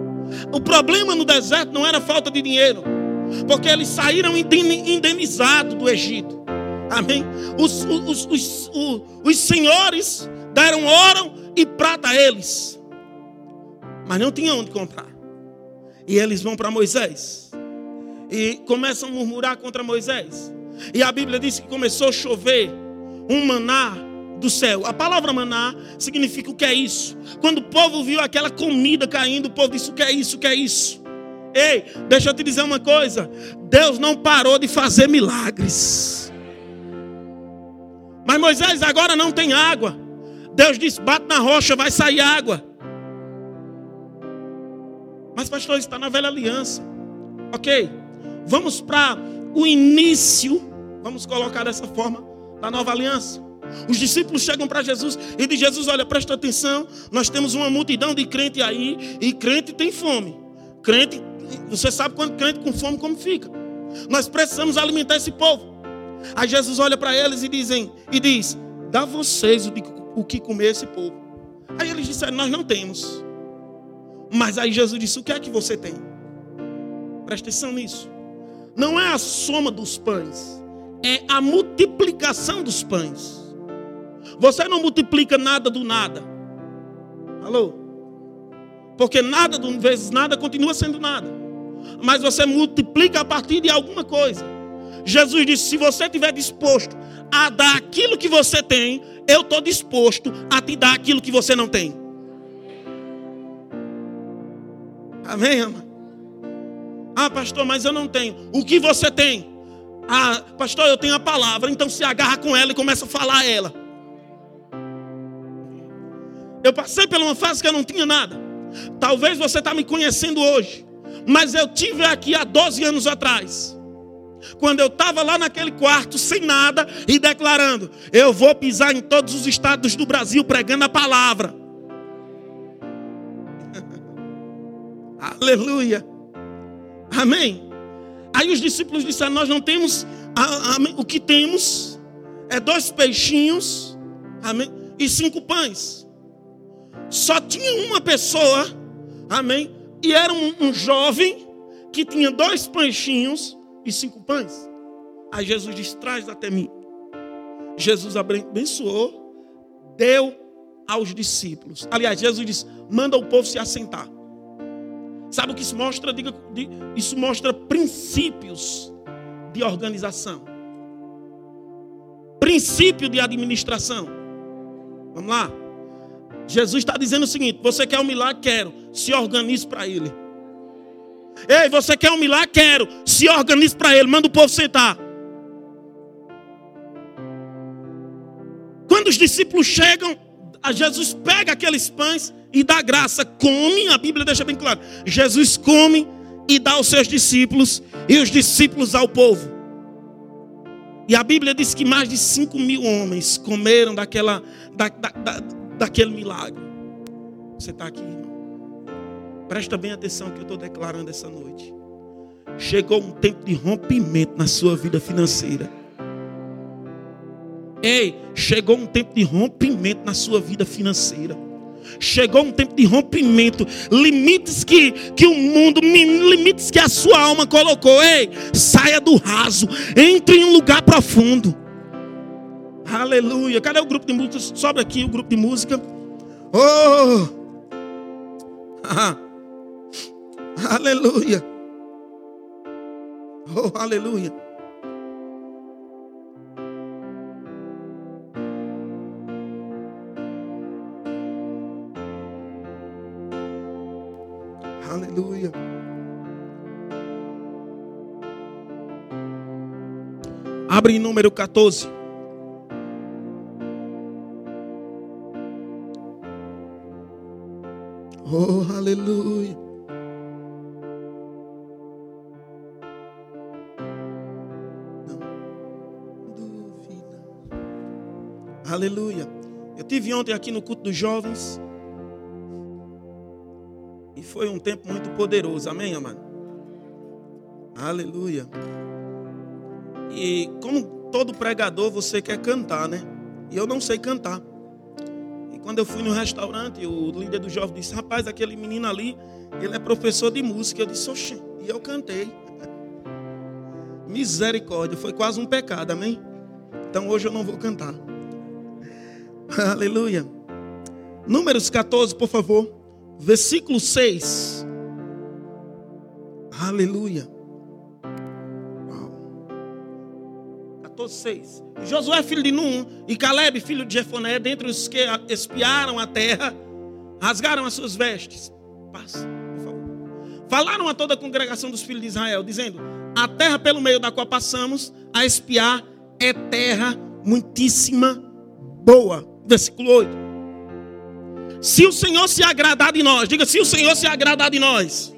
O problema no deserto não era falta de dinheiro, porque eles saíram indenizados do Egito. Amém? Os, os, os, os, senhores deram ouro e prata a eles, mas não tinham onde comprar. E eles vão para Moisés e começam a murmurar contra Moisés. E a Bíblia diz que começou a chover um maná do céu. A palavra maná significa o que é isso. Quando o povo viu aquela comida caindo, o povo disse: O que é isso? O que é isso? Ei, deixa eu te dizer uma coisa: Deus não parou de fazer milagres. Mas Moisés agora não tem água. Deus disse: bate na rocha, vai sair água. Mas, pastor, está na velha aliança. Ok, vamos para o início, vamos colocar dessa forma, da nova aliança. Os discípulos chegam para Jesus e dizem: Jesus, olha, presta atenção. Nós temos uma multidão de crente aí e crente tem fome. Crente, você sabe quando crente com fome como fica. Nós precisamos alimentar esse povo. Aí Jesus olha para eles e dizem e diz: Dá vocês o, de, o que comer esse povo. Aí eles disseram: Nós não temos. Mas aí Jesus disse: O que é que você tem? Presta atenção nisso. Não é a soma dos pães, é a multiplicação dos pães. Você não multiplica nada do nada. Alô? Porque nada vezes nada continua sendo nada. Mas você multiplica a partir de alguma coisa. Jesus disse: se você estiver disposto a dar aquilo que você tem, eu estou disposto a te dar aquilo que você não tem. Amém, ama? Ah, pastor, mas eu não tenho. O que você tem? Ah, pastor, eu tenho a palavra. Então se agarra com ela e começa a falar a ela. Eu passei por uma fase que eu não tinha nada. Talvez você está me conhecendo hoje. Mas eu tive aqui há 12 anos atrás. Quando eu estava lá naquele quarto sem nada e declarando: Eu vou pisar em todos os estados do Brasil pregando a palavra. Aleluia. Amém. Aí os discípulos disseram: Nós não temos. o que temos é dois peixinhos. Amém. E cinco pães só tinha uma pessoa, amém? E era um, um jovem que tinha dois pães e cinco pães. Aí Jesus disse: Traz até mim. Jesus abençoou, deu aos discípulos. Aliás, Jesus disse: Manda o povo se assentar. Sabe o que isso mostra? Diga, isso mostra princípios de organização, princípio de administração. Vamos lá. Jesus está dizendo o seguinte: você quer um milagre? Quero. Se organize para ele. Ei, você quer um milagre? Quero. Se organize para ele. Manda o povo sentar. Quando os discípulos chegam, Jesus pega aqueles pães e dá graça, come, a Bíblia deixa bem claro. Jesus come e dá aos seus discípulos e os discípulos ao povo. E a Bíblia diz que mais de 5 mil homens comeram daquela, da, da, da, daquele milagre. Você está aqui, irmão. Presta bem atenção que eu estou declarando essa noite. Chegou um tempo de rompimento na sua vida financeira. Ei, chegou um tempo de rompimento na sua vida financeira. Chegou um tempo de rompimento, limites que, que o mundo, limites que a sua alma colocou. Ei, saia do raso, entre em um lugar profundo. Aleluia. Cadê o grupo de música? Sobe aqui o grupo de música. Oh! Ah. Aleluia. Oh, aleluia. Aleluia. Abre em número 14. Oh, aleluia. Não. Aleluia. Eu tive ontem aqui no culto dos jovens. E foi um tempo muito poderoso, amém, amado? Aleluia. E como todo pregador, você quer cantar, né? E eu não sei cantar. Quando eu fui no restaurante, o líder do jovem disse: Rapaz, aquele menino ali, ele é professor de música. Eu disse: Oxê. E eu cantei. Misericórdia, foi quase um pecado, amém? Então hoje eu não vou cantar. Aleluia. Números 14, por favor versículo 6. Aleluia. 14, 6. Josué, filho de Num, e Caleb, filho de Jefoné, dentre os que espiaram a terra, rasgaram as suas vestes. Passa, por favor. Falaram a toda a congregação dos filhos de Israel, dizendo: A terra pelo meio da qual passamos a espiar é terra muitíssima boa. Versículo 8. Se o Senhor se agradar de nós, diga se o Senhor se agradar de nós.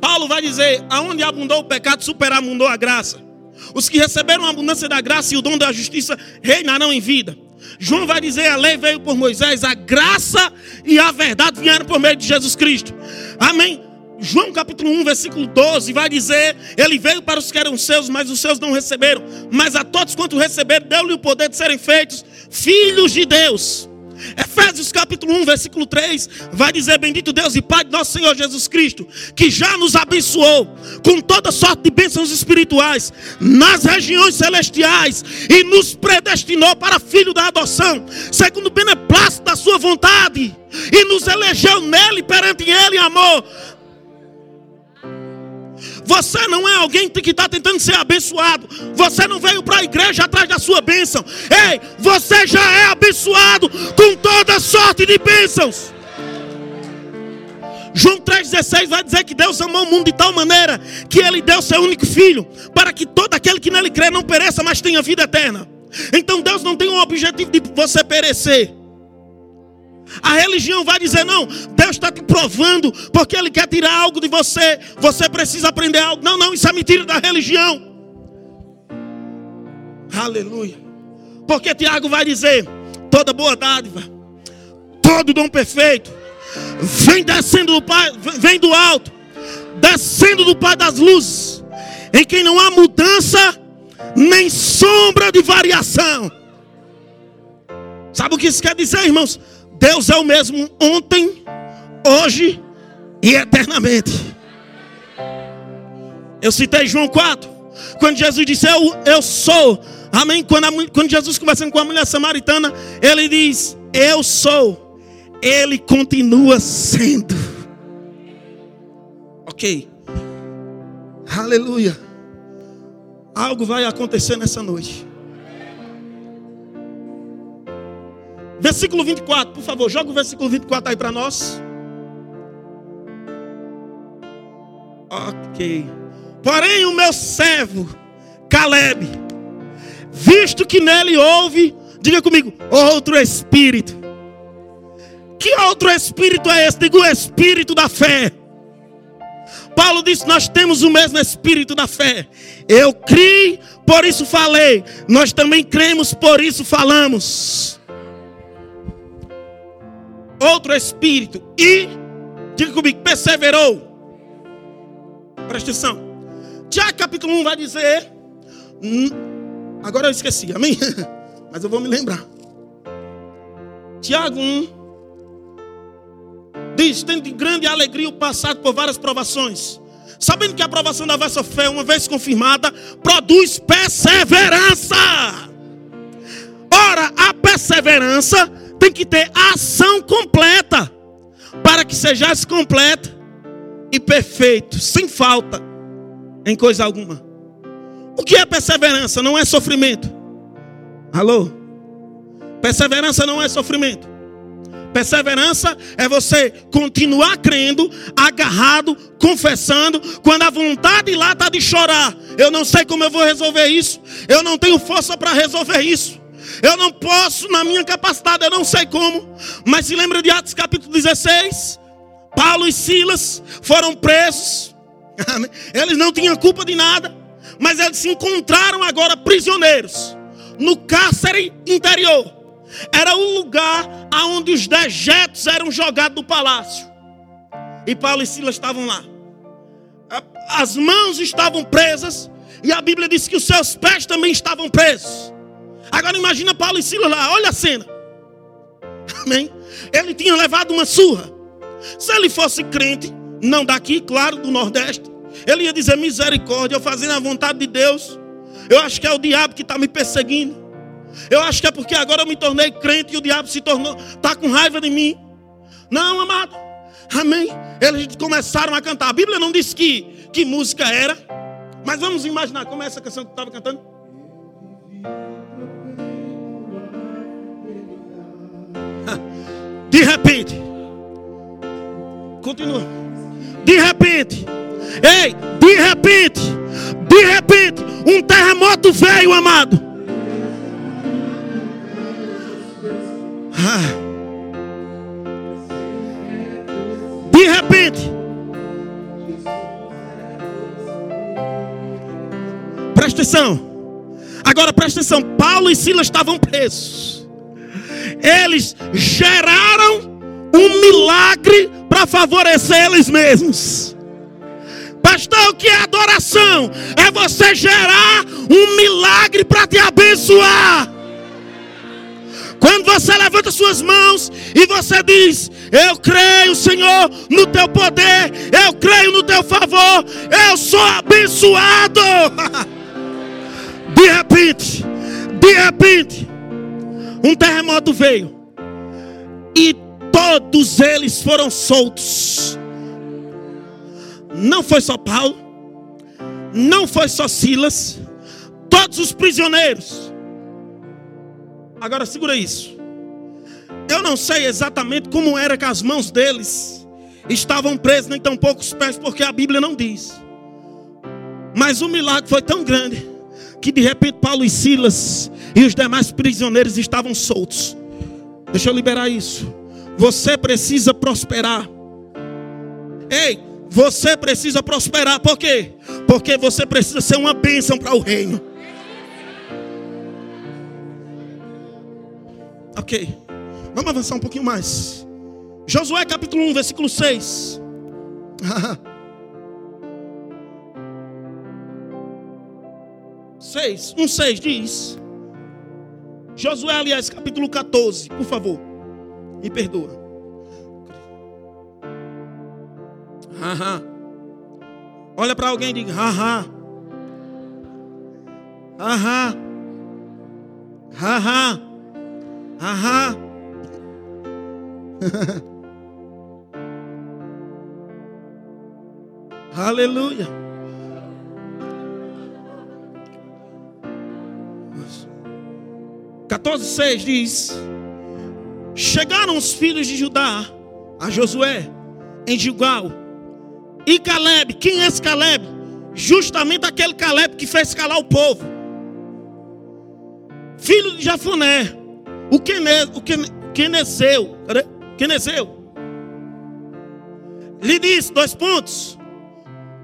Paulo vai dizer: aonde abundou o pecado, superabundou a graça. Os que receberam a abundância da graça e o dom da justiça reinarão em vida. João vai dizer: a lei veio por Moisés, a graça e a verdade vieram por meio de Jesus Cristo. Amém. João capítulo 1, versículo 12, vai dizer: Ele veio para os que eram seus, mas os seus não receberam. Mas a todos quanto receberam, deu-lhe o poder de serem feitos filhos de Deus Efésios capítulo 1, versículo 3, vai dizer: Bendito Deus e Pai de nosso Senhor Jesus Cristo, que já nos abençoou com toda sorte de bênçãos espirituais nas regiões celestiais e nos predestinou para filho da adoção, segundo o beneplácito da sua vontade, e nos elegeu nele perante ele em amor você não é alguém que está tentando ser abençoado. Você não veio para a igreja atrás da sua bênção. Ei, você já é abençoado com toda sorte de bênçãos. João 3,16 vai dizer que Deus amou o mundo de tal maneira que Ele deu seu único filho, para que todo aquele que nele crê não pereça, mas tenha vida eterna. Então Deus não tem o objetivo de você perecer. A religião vai dizer: não, Deus está te provando porque Ele quer tirar algo de você. Você precisa aprender algo. Não, não, isso é mentira da religião. Aleluia. Porque Tiago vai dizer: toda boa dádiva, todo dom perfeito, vem descendo do Pai, vem do alto, descendo do Pai das luzes, em quem não há mudança nem sombra de variação. Sabe o que isso quer dizer, irmãos? Deus é o mesmo ontem, hoje e eternamente. Eu citei João 4, quando Jesus disse: Eu, eu sou. Amém? Quando, a, quando Jesus conversando com a mulher samaritana, ele diz: Eu sou. Ele continua sendo. Ok. Aleluia. Algo vai acontecer nessa noite. Versículo 24, por favor, joga o versículo 24 aí para nós. Ok. Porém, o meu servo, Caleb, visto que nele houve Diga comigo, outro espírito. Que outro espírito é esse? Diga o espírito da fé. Paulo disse: Nós temos o mesmo espírito da fé. Eu criei, por isso falei. Nós também cremos, por isso falamos. Outro espírito. E, diga comigo, perseverou. Presta atenção. Tiago capítulo 1 vai dizer. Agora eu esqueci, amém? Mas eu vou me lembrar. Tiago 1 diz: Tendo de grande alegria o passado por várias provações, sabendo que a aprovação da vossa fé, uma vez confirmada, produz perseverança. Ora, a perseverança tem que ter ação completa, para que sejais completa e perfeito, sem falta em coisa alguma. O que é perseverança? Não é sofrimento. Alô? Perseverança não é sofrimento. Perseverança é você continuar crendo, agarrado, confessando, quando a vontade lá está de chorar. Eu não sei como eu vou resolver isso. Eu não tenho força para resolver isso. Eu não posso, na minha capacidade, eu não sei como. Mas se lembra de Atos capítulo 16? Paulo e Silas foram presos. Eles não tinham culpa de nada. Mas eles se encontraram agora prisioneiros no cárcere interior. Era o lugar onde os dejetos eram jogados do palácio. E Paulo e Silas estavam lá. As mãos estavam presas. E a Bíblia diz que os seus pés também estavam presos. Agora imagina Paulo e Silas lá, olha a cena. Amém? Ele tinha levado uma surra. Se ele fosse crente, não daqui, claro, do Nordeste, ele ia dizer misericórdia, eu fazendo a vontade de Deus. Eu acho que é o diabo que está me perseguindo. Eu acho que é porque agora eu me tornei crente e o diabo se tornou, está com raiva de mim. Não, amado. Amém. Eles começaram a cantar. A Bíblia não diz que, que música era. Mas vamos imaginar como é essa canção que estava cantando. De repente. Continua. De repente. Ei, de repente. De repente. Um terremoto veio, amado. Ah. De repente. Presta atenção. Agora presta atenção. Paulo e Silas estavam presos. Eles geraram um milagre para favorecer eles mesmos. Pastor, o que é adoração? É você gerar um milagre para te abençoar. Quando você levanta suas mãos e você diz: Eu creio, Senhor, no teu poder, eu creio no teu favor, eu sou abençoado. De repente, de repente, um terremoto veio e todos eles foram soltos. Não foi só Paulo, não foi só Silas, todos os prisioneiros. Agora segura isso. Eu não sei exatamente como era que as mãos deles estavam presas, nem tão poucos pés, porque a Bíblia não diz. Mas o milagre foi tão grande que de repente Paulo e Silas e os demais prisioneiros estavam soltos. Deixa eu liberar isso. Você precisa prosperar. Ei, você precisa prosperar. Por quê? Porque você precisa ser uma bênção para o reino. Ok. Vamos avançar um pouquinho mais. Josué capítulo 1, versículo 6. 6, 1, 6 diz. Josué, aliás, capítulo 14, por favor. Me perdoa. Haha. Olha para alguém e diga: haha. Haha. Haha. Haha. Aleluia. 14,6 diz: Chegaram os filhos de Judá a Josué em Gilgal. E Caleb, quem é esse Caleb? Justamente aquele Caleb que fez calar o povo. Filho de Jafoné, o, Quene, o? Quenezeu, lhe disse, dois pontos,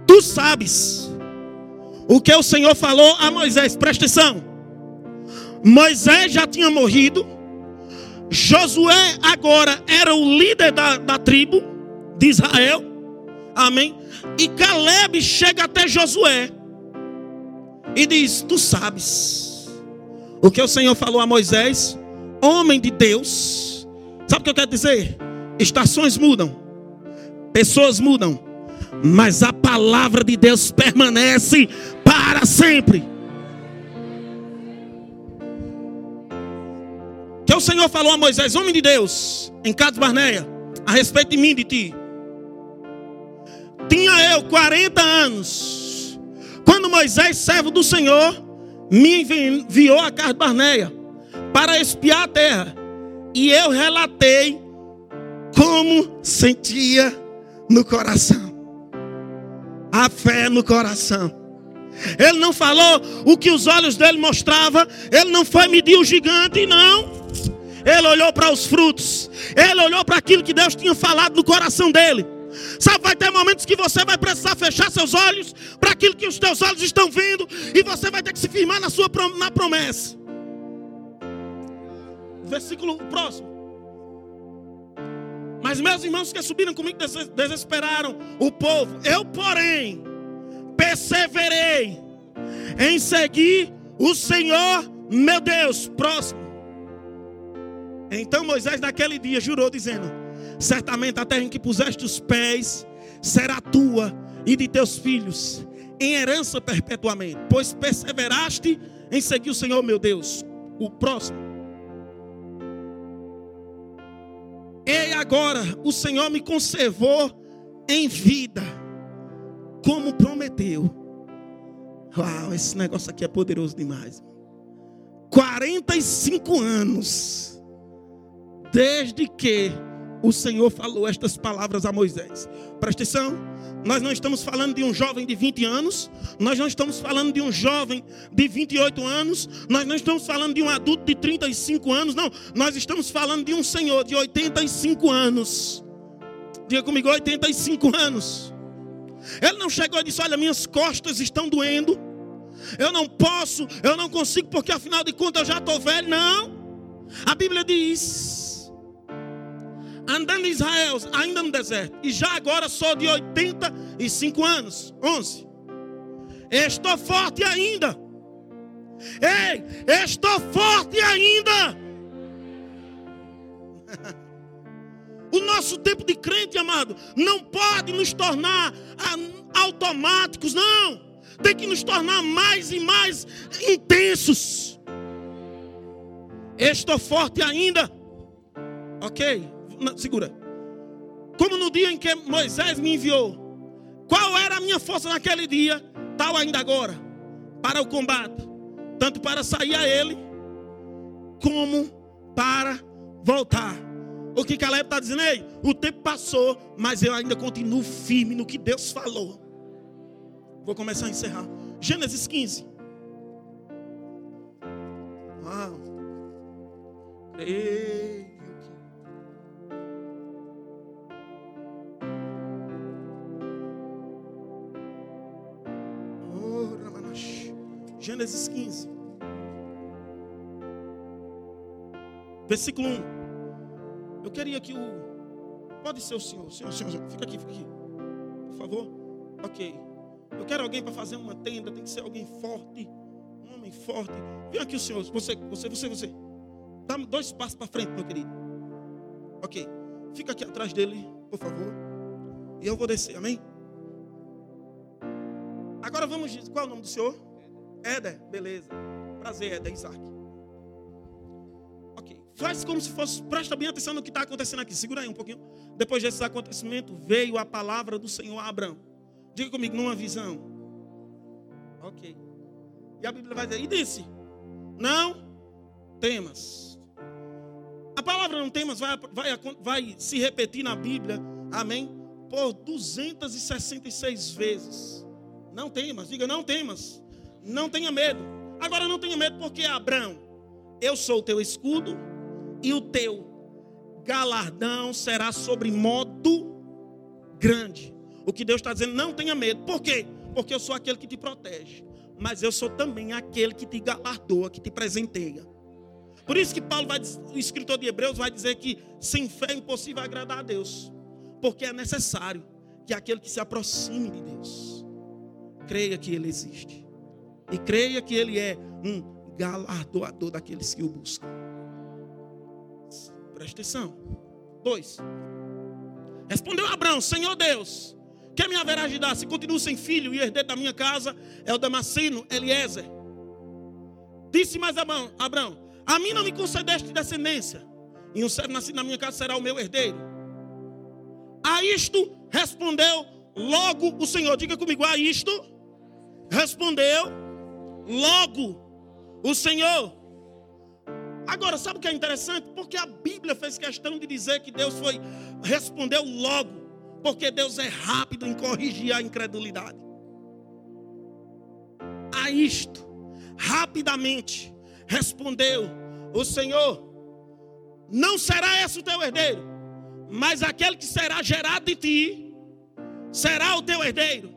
tu sabes o que o Senhor falou a Moisés, presta atenção, Moisés já tinha morrido, Josué agora era o líder da, da tribo de Israel, amém, e Caleb chega até Josué, e diz: Tu sabes o que o Senhor falou a Moisés, homem de Deus. Sabe o que eu quero dizer? Estações mudam, pessoas mudam, mas a palavra de Deus permanece para sempre. Que o Senhor falou a Moisés, homem de Deus, em Cades Barneia, a respeito de mim e de ti. Tinha eu 40 anos quando Moisés, servo do Senhor, me enviou a casa de Barneia para espiar a terra, e eu relatei como sentia no coração. A fé no coração. Ele não falou o que os olhos dele mostravam, ele não foi medir o gigante, não. Ele olhou para os frutos, ele olhou para aquilo que Deus tinha falado no coração dele. Sabe, vai ter momentos que você vai precisar fechar seus olhos para aquilo que os teus olhos estão vendo e você vai ter que se firmar na sua na promessa. Versículo próximo. Mas meus irmãos que subiram comigo desesperaram o povo. Eu, porém, perseverei em seguir o Senhor, meu Deus. Próximo. Então Moisés naquele dia jurou dizendo: Certamente a terra em que puseste os pés será tua e de teus filhos em herança perpetuamente, pois perseveraste em seguir o Senhor meu Deus. O próximo. E agora o Senhor me conservou em vida, como prometeu. Uau, esse negócio aqui é poderoso demais. 45 anos, desde que o Senhor falou estas palavras a Moisés. Presta atenção, nós não estamos falando de um jovem de 20 anos, nós não estamos falando de um jovem de 28 anos, nós não estamos falando de um adulto de 35 anos, não, nós estamos falando de um senhor de 85 anos. Diga comigo, 85 anos. Ele não chegou e disse: Olha, minhas costas estão doendo, eu não posso, eu não consigo, porque afinal de contas eu já estou velho. Não, a Bíblia diz andando em Israel, ainda no deserto, e já agora sou de 85 anos, 11. Estou forte ainda. Ei, estou forte ainda. O nosso tempo de crente, amado, não pode nos tornar automáticos, não. Tem que nos tornar mais e mais intensos. Estou forte ainda. Ok? Segura. Como no dia em que Moisés me enviou, qual era a minha força naquele dia, tal ainda agora, para o combate, tanto para sair a ele, como para voltar. O que Caleb está dizendo, ei, o tempo passou, mas eu ainda continuo firme no que Deus falou. Vou começar a encerrar. Gênesis 15. Uau. Ei. Gênesis 15. Versículo 1. Eu queria que o. Pode ser o senhor, senhor, senhor, fica aqui, fica aqui. Por favor. Ok. Eu quero alguém para fazer uma tenda, tem que ser alguém forte. Um homem forte. Vem aqui o senhor, você, você, você, você. Dá dois passos para frente, meu querido. Ok. Fica aqui atrás dele, por favor. E eu vou descer, amém? Agora vamos. Qual é o nome do senhor? Éder, beleza. Prazer, Éder, Isaac. Ok. Faz como se fosse, presta bem atenção no que está acontecendo aqui. Segura aí um pouquinho. Depois desse acontecimento, veio a palavra do Senhor a Abraão. Diga comigo, numa visão. Ok. E a Bíblia vai dizer, e disse: Não temas. A palavra não temas vai, vai, vai se repetir na Bíblia, amém? Por 266 vezes. Não temas, diga, não temas. Não tenha medo. Agora não tenha medo porque Abraão, eu sou o teu escudo, e o teu galardão será sobre modo grande. O que Deus está dizendo, não tenha medo. Por quê? Porque eu sou aquele que te protege. Mas eu sou também aquele que te galardoa, que te presenteia. Por isso que Paulo vai, o escritor de Hebreus vai dizer que sem fé é impossível agradar a Deus. Porque é necessário que aquele que se aproxime de Deus creia que Ele existe. E creia que Ele é um galardoador daqueles que o buscam. Presta atenção. Dois. Respondeu Abraão: Senhor Deus, que me haverá de dar se continuo sem filho e herdeiro da minha casa é o Damasceno Eliezer? Disse mais Abraão, Abraão: A mim não me concedeste descendência, e um servo nascido na minha casa será o meu herdeiro. A isto respondeu logo o Senhor. Diga comigo, a isto respondeu logo o Senhor. Agora, sabe o que é interessante? Porque a Bíblia fez questão de dizer que Deus foi respondeu logo, porque Deus é rápido em corrigir a incredulidade. A isto, rapidamente respondeu o Senhor: Não será esse o teu herdeiro, mas aquele que será gerado de ti será o teu herdeiro.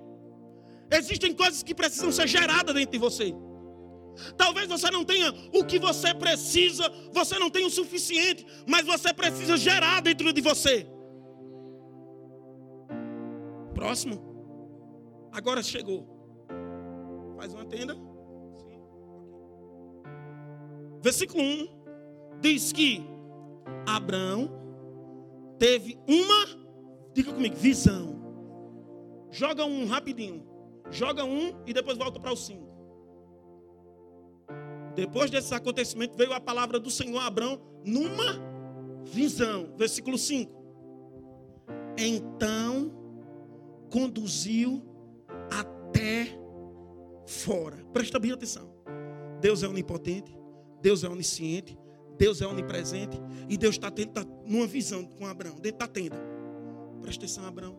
Existem coisas que precisam ser geradas dentro de você. Talvez você não tenha o que você precisa, você não tenha o suficiente, mas você precisa gerar dentro de você. Próximo. Agora chegou. Faz uma tenda. Versículo 1 diz que Abraão teve uma, diga comigo, visão. Joga um rapidinho. Joga um e depois volta para o cinco. Depois desse acontecimento veio a palavra do Senhor a Abraão numa visão. Versículo 5. Então conduziu até fora. Presta bem atenção. Deus é onipotente, Deus é onisciente, Deus é onipresente e Deus está tá numa visão com Abraão, dentro da tenda. Presta atenção, Abraão.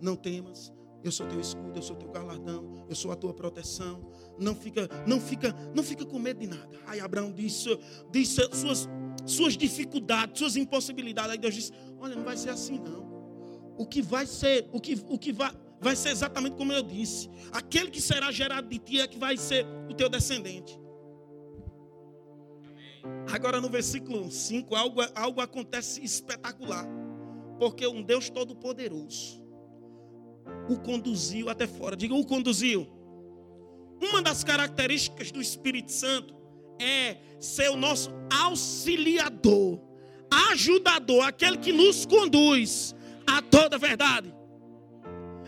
Não temas, eu sou teu escudo, eu sou teu galardão, eu sou a tua proteção. Não fica, não fica, não fica com medo de nada. Aí Abraão disse, disse suas, suas dificuldades, suas impossibilidades. Aí Deus disse: Olha, não vai ser assim não. O que vai ser, o que, o que vai, vai ser exatamente como eu disse. Aquele que será gerado de ti é que vai ser o teu descendente. Agora no versículo 5, algo, algo acontece espetacular. Porque um Deus todo-poderoso o conduziu até fora. Diga, o conduziu. Uma das características do Espírito Santo é ser o nosso auxiliador, ajudador, aquele que nos conduz a toda a verdade.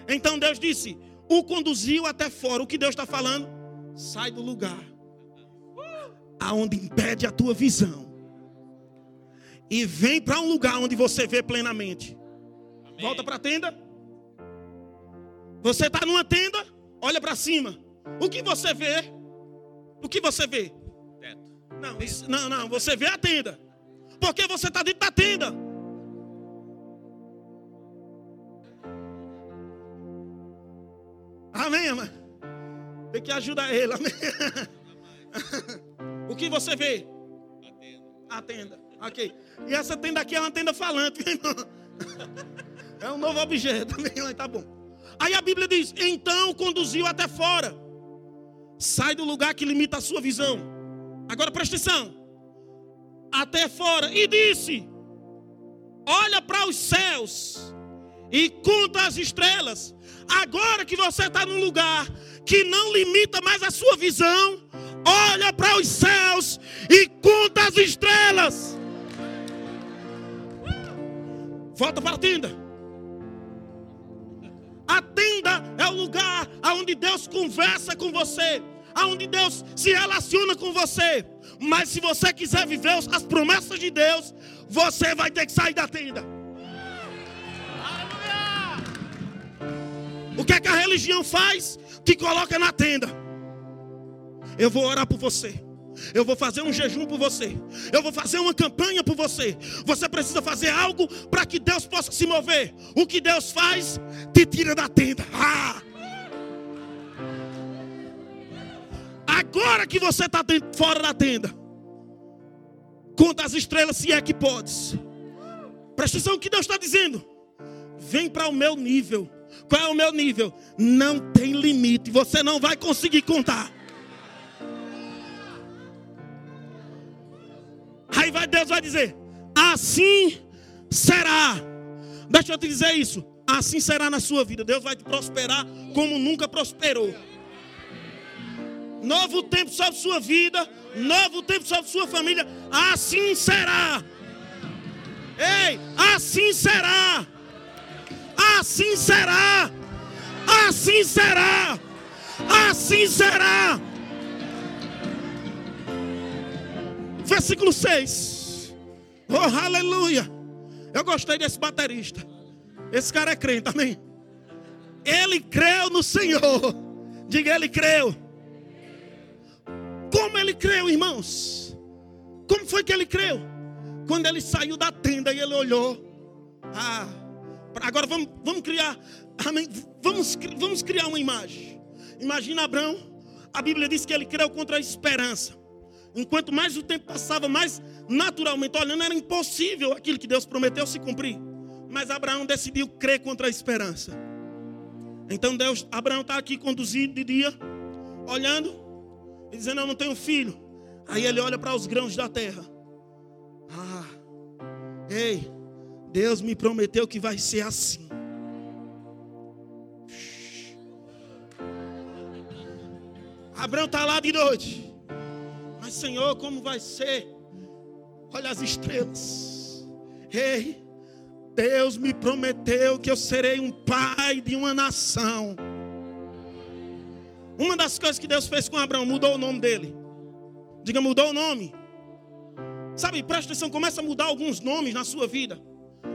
Então Deus disse: o conduziu até fora. O que Deus está falando? Sai do lugar aonde impede a tua visão e vem para um lugar onde você vê plenamente. Amém. Volta para a tenda. Você está numa tenda, olha para cima. O que você vê? O que você vê? Teto. Não, isso, não, não. Você vê a tenda. Porque você está dentro da tenda. Amém, amém. Tem que ajudar ele. Amém. o que você vê? A tenda. A tenda. Ok. E essa tenda aqui é uma tenda falante, É um novo objeto. Tá bom. Aí a Bíblia diz: então conduziu até fora. Sai do lugar que limita a sua visão. Agora presta atenção. Até fora. E disse: Olha para os céus e conta as estrelas. Agora que você está num lugar que não limita mais a sua visão, olha para os céus e conta as estrelas. Volta para a tenda. Lugar onde Deus conversa com você, onde Deus se relaciona com você. Mas se você quiser viver as promessas de Deus, você vai ter que sair da tenda. O que é que a religião faz? Te coloca na tenda. Eu vou orar por você. Eu vou fazer um jejum por você. Eu vou fazer uma campanha por você. Você precisa fazer algo para que Deus possa se mover. O que Deus faz, te tira da tenda. Ah! Agora que você está fora da tenda, Conta as estrelas se é que podes. Presta atenção o que Deus está dizendo. Vem para o meu nível. Qual é o meu nível? Não tem limite. Você não vai conseguir contar. Aí vai, Deus vai dizer: assim será. Deixa eu te dizer isso. Assim será na sua vida. Deus vai te prosperar como nunca prosperou. Novo tempo sobre sua vida, novo tempo sobre sua família. Assim será. Ei, assim será. Assim será. Assim será. Assim será. Versículo 6. Oh, aleluia. Eu gostei desse baterista. Esse cara é crente, amém? Ele creu no Senhor. Diga, ele creu. Como ele creu, irmãos? Como foi que ele creu? Quando ele saiu da tenda e ele olhou. Ah, agora vamos, vamos criar. Vamos, vamos criar uma imagem. Imagina Abraão. A Bíblia diz que ele creu contra a esperança. Enquanto mais o tempo passava, mais naturalmente olhando, era impossível aquilo que Deus prometeu se cumprir. Mas Abraão decidiu crer contra a esperança. Então Deus, Abraão está aqui conduzido de dia, olhando e dizendo: Eu não tenho filho. Aí ele olha para os grãos da terra. Ah, ei, Deus me prometeu que vai ser assim. Abraão está lá de noite. Mas Senhor, como vai ser? Olha as estrelas. Ei, Deus me prometeu que eu serei um pai de uma nação. Uma das coisas que Deus fez com Abraão, mudou o nome dele. Diga, mudou o nome. Sabe, presta atenção, começa a mudar alguns nomes na sua vida.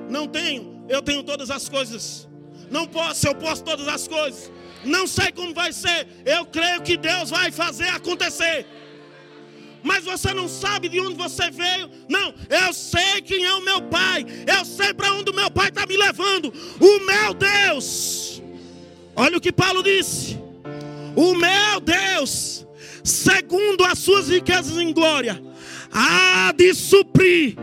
Não tenho, eu tenho todas as coisas. Não posso, eu posso todas as coisas. Não sei como vai ser, eu creio que Deus vai fazer acontecer mas você não sabe de onde você veio. Não, eu sei quem é o meu pai, eu sei para onde o meu pai está me levando. O meu Deus, olha o que Paulo disse: o meu Deus, segundo as suas riquezas em glória, há de suprir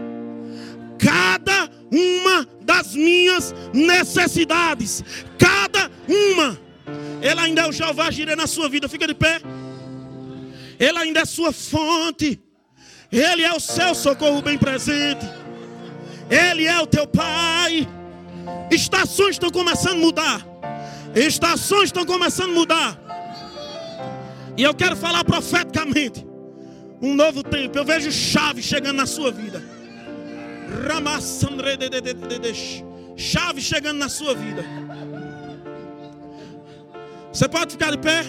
cada uma das minhas necessidades, cada uma. Ele ainda é o Jeová Jireh na sua vida, fica de pé. Ele ainda é sua fonte. Ele é o seu socorro bem presente. Ele é o teu Pai. Estações estão começando a mudar. Estações estão começando a mudar. E eu quero falar profeticamente. Um novo tempo. Eu vejo chave chegando na sua vida. Chave chegando na sua vida. Você pode ficar de pé?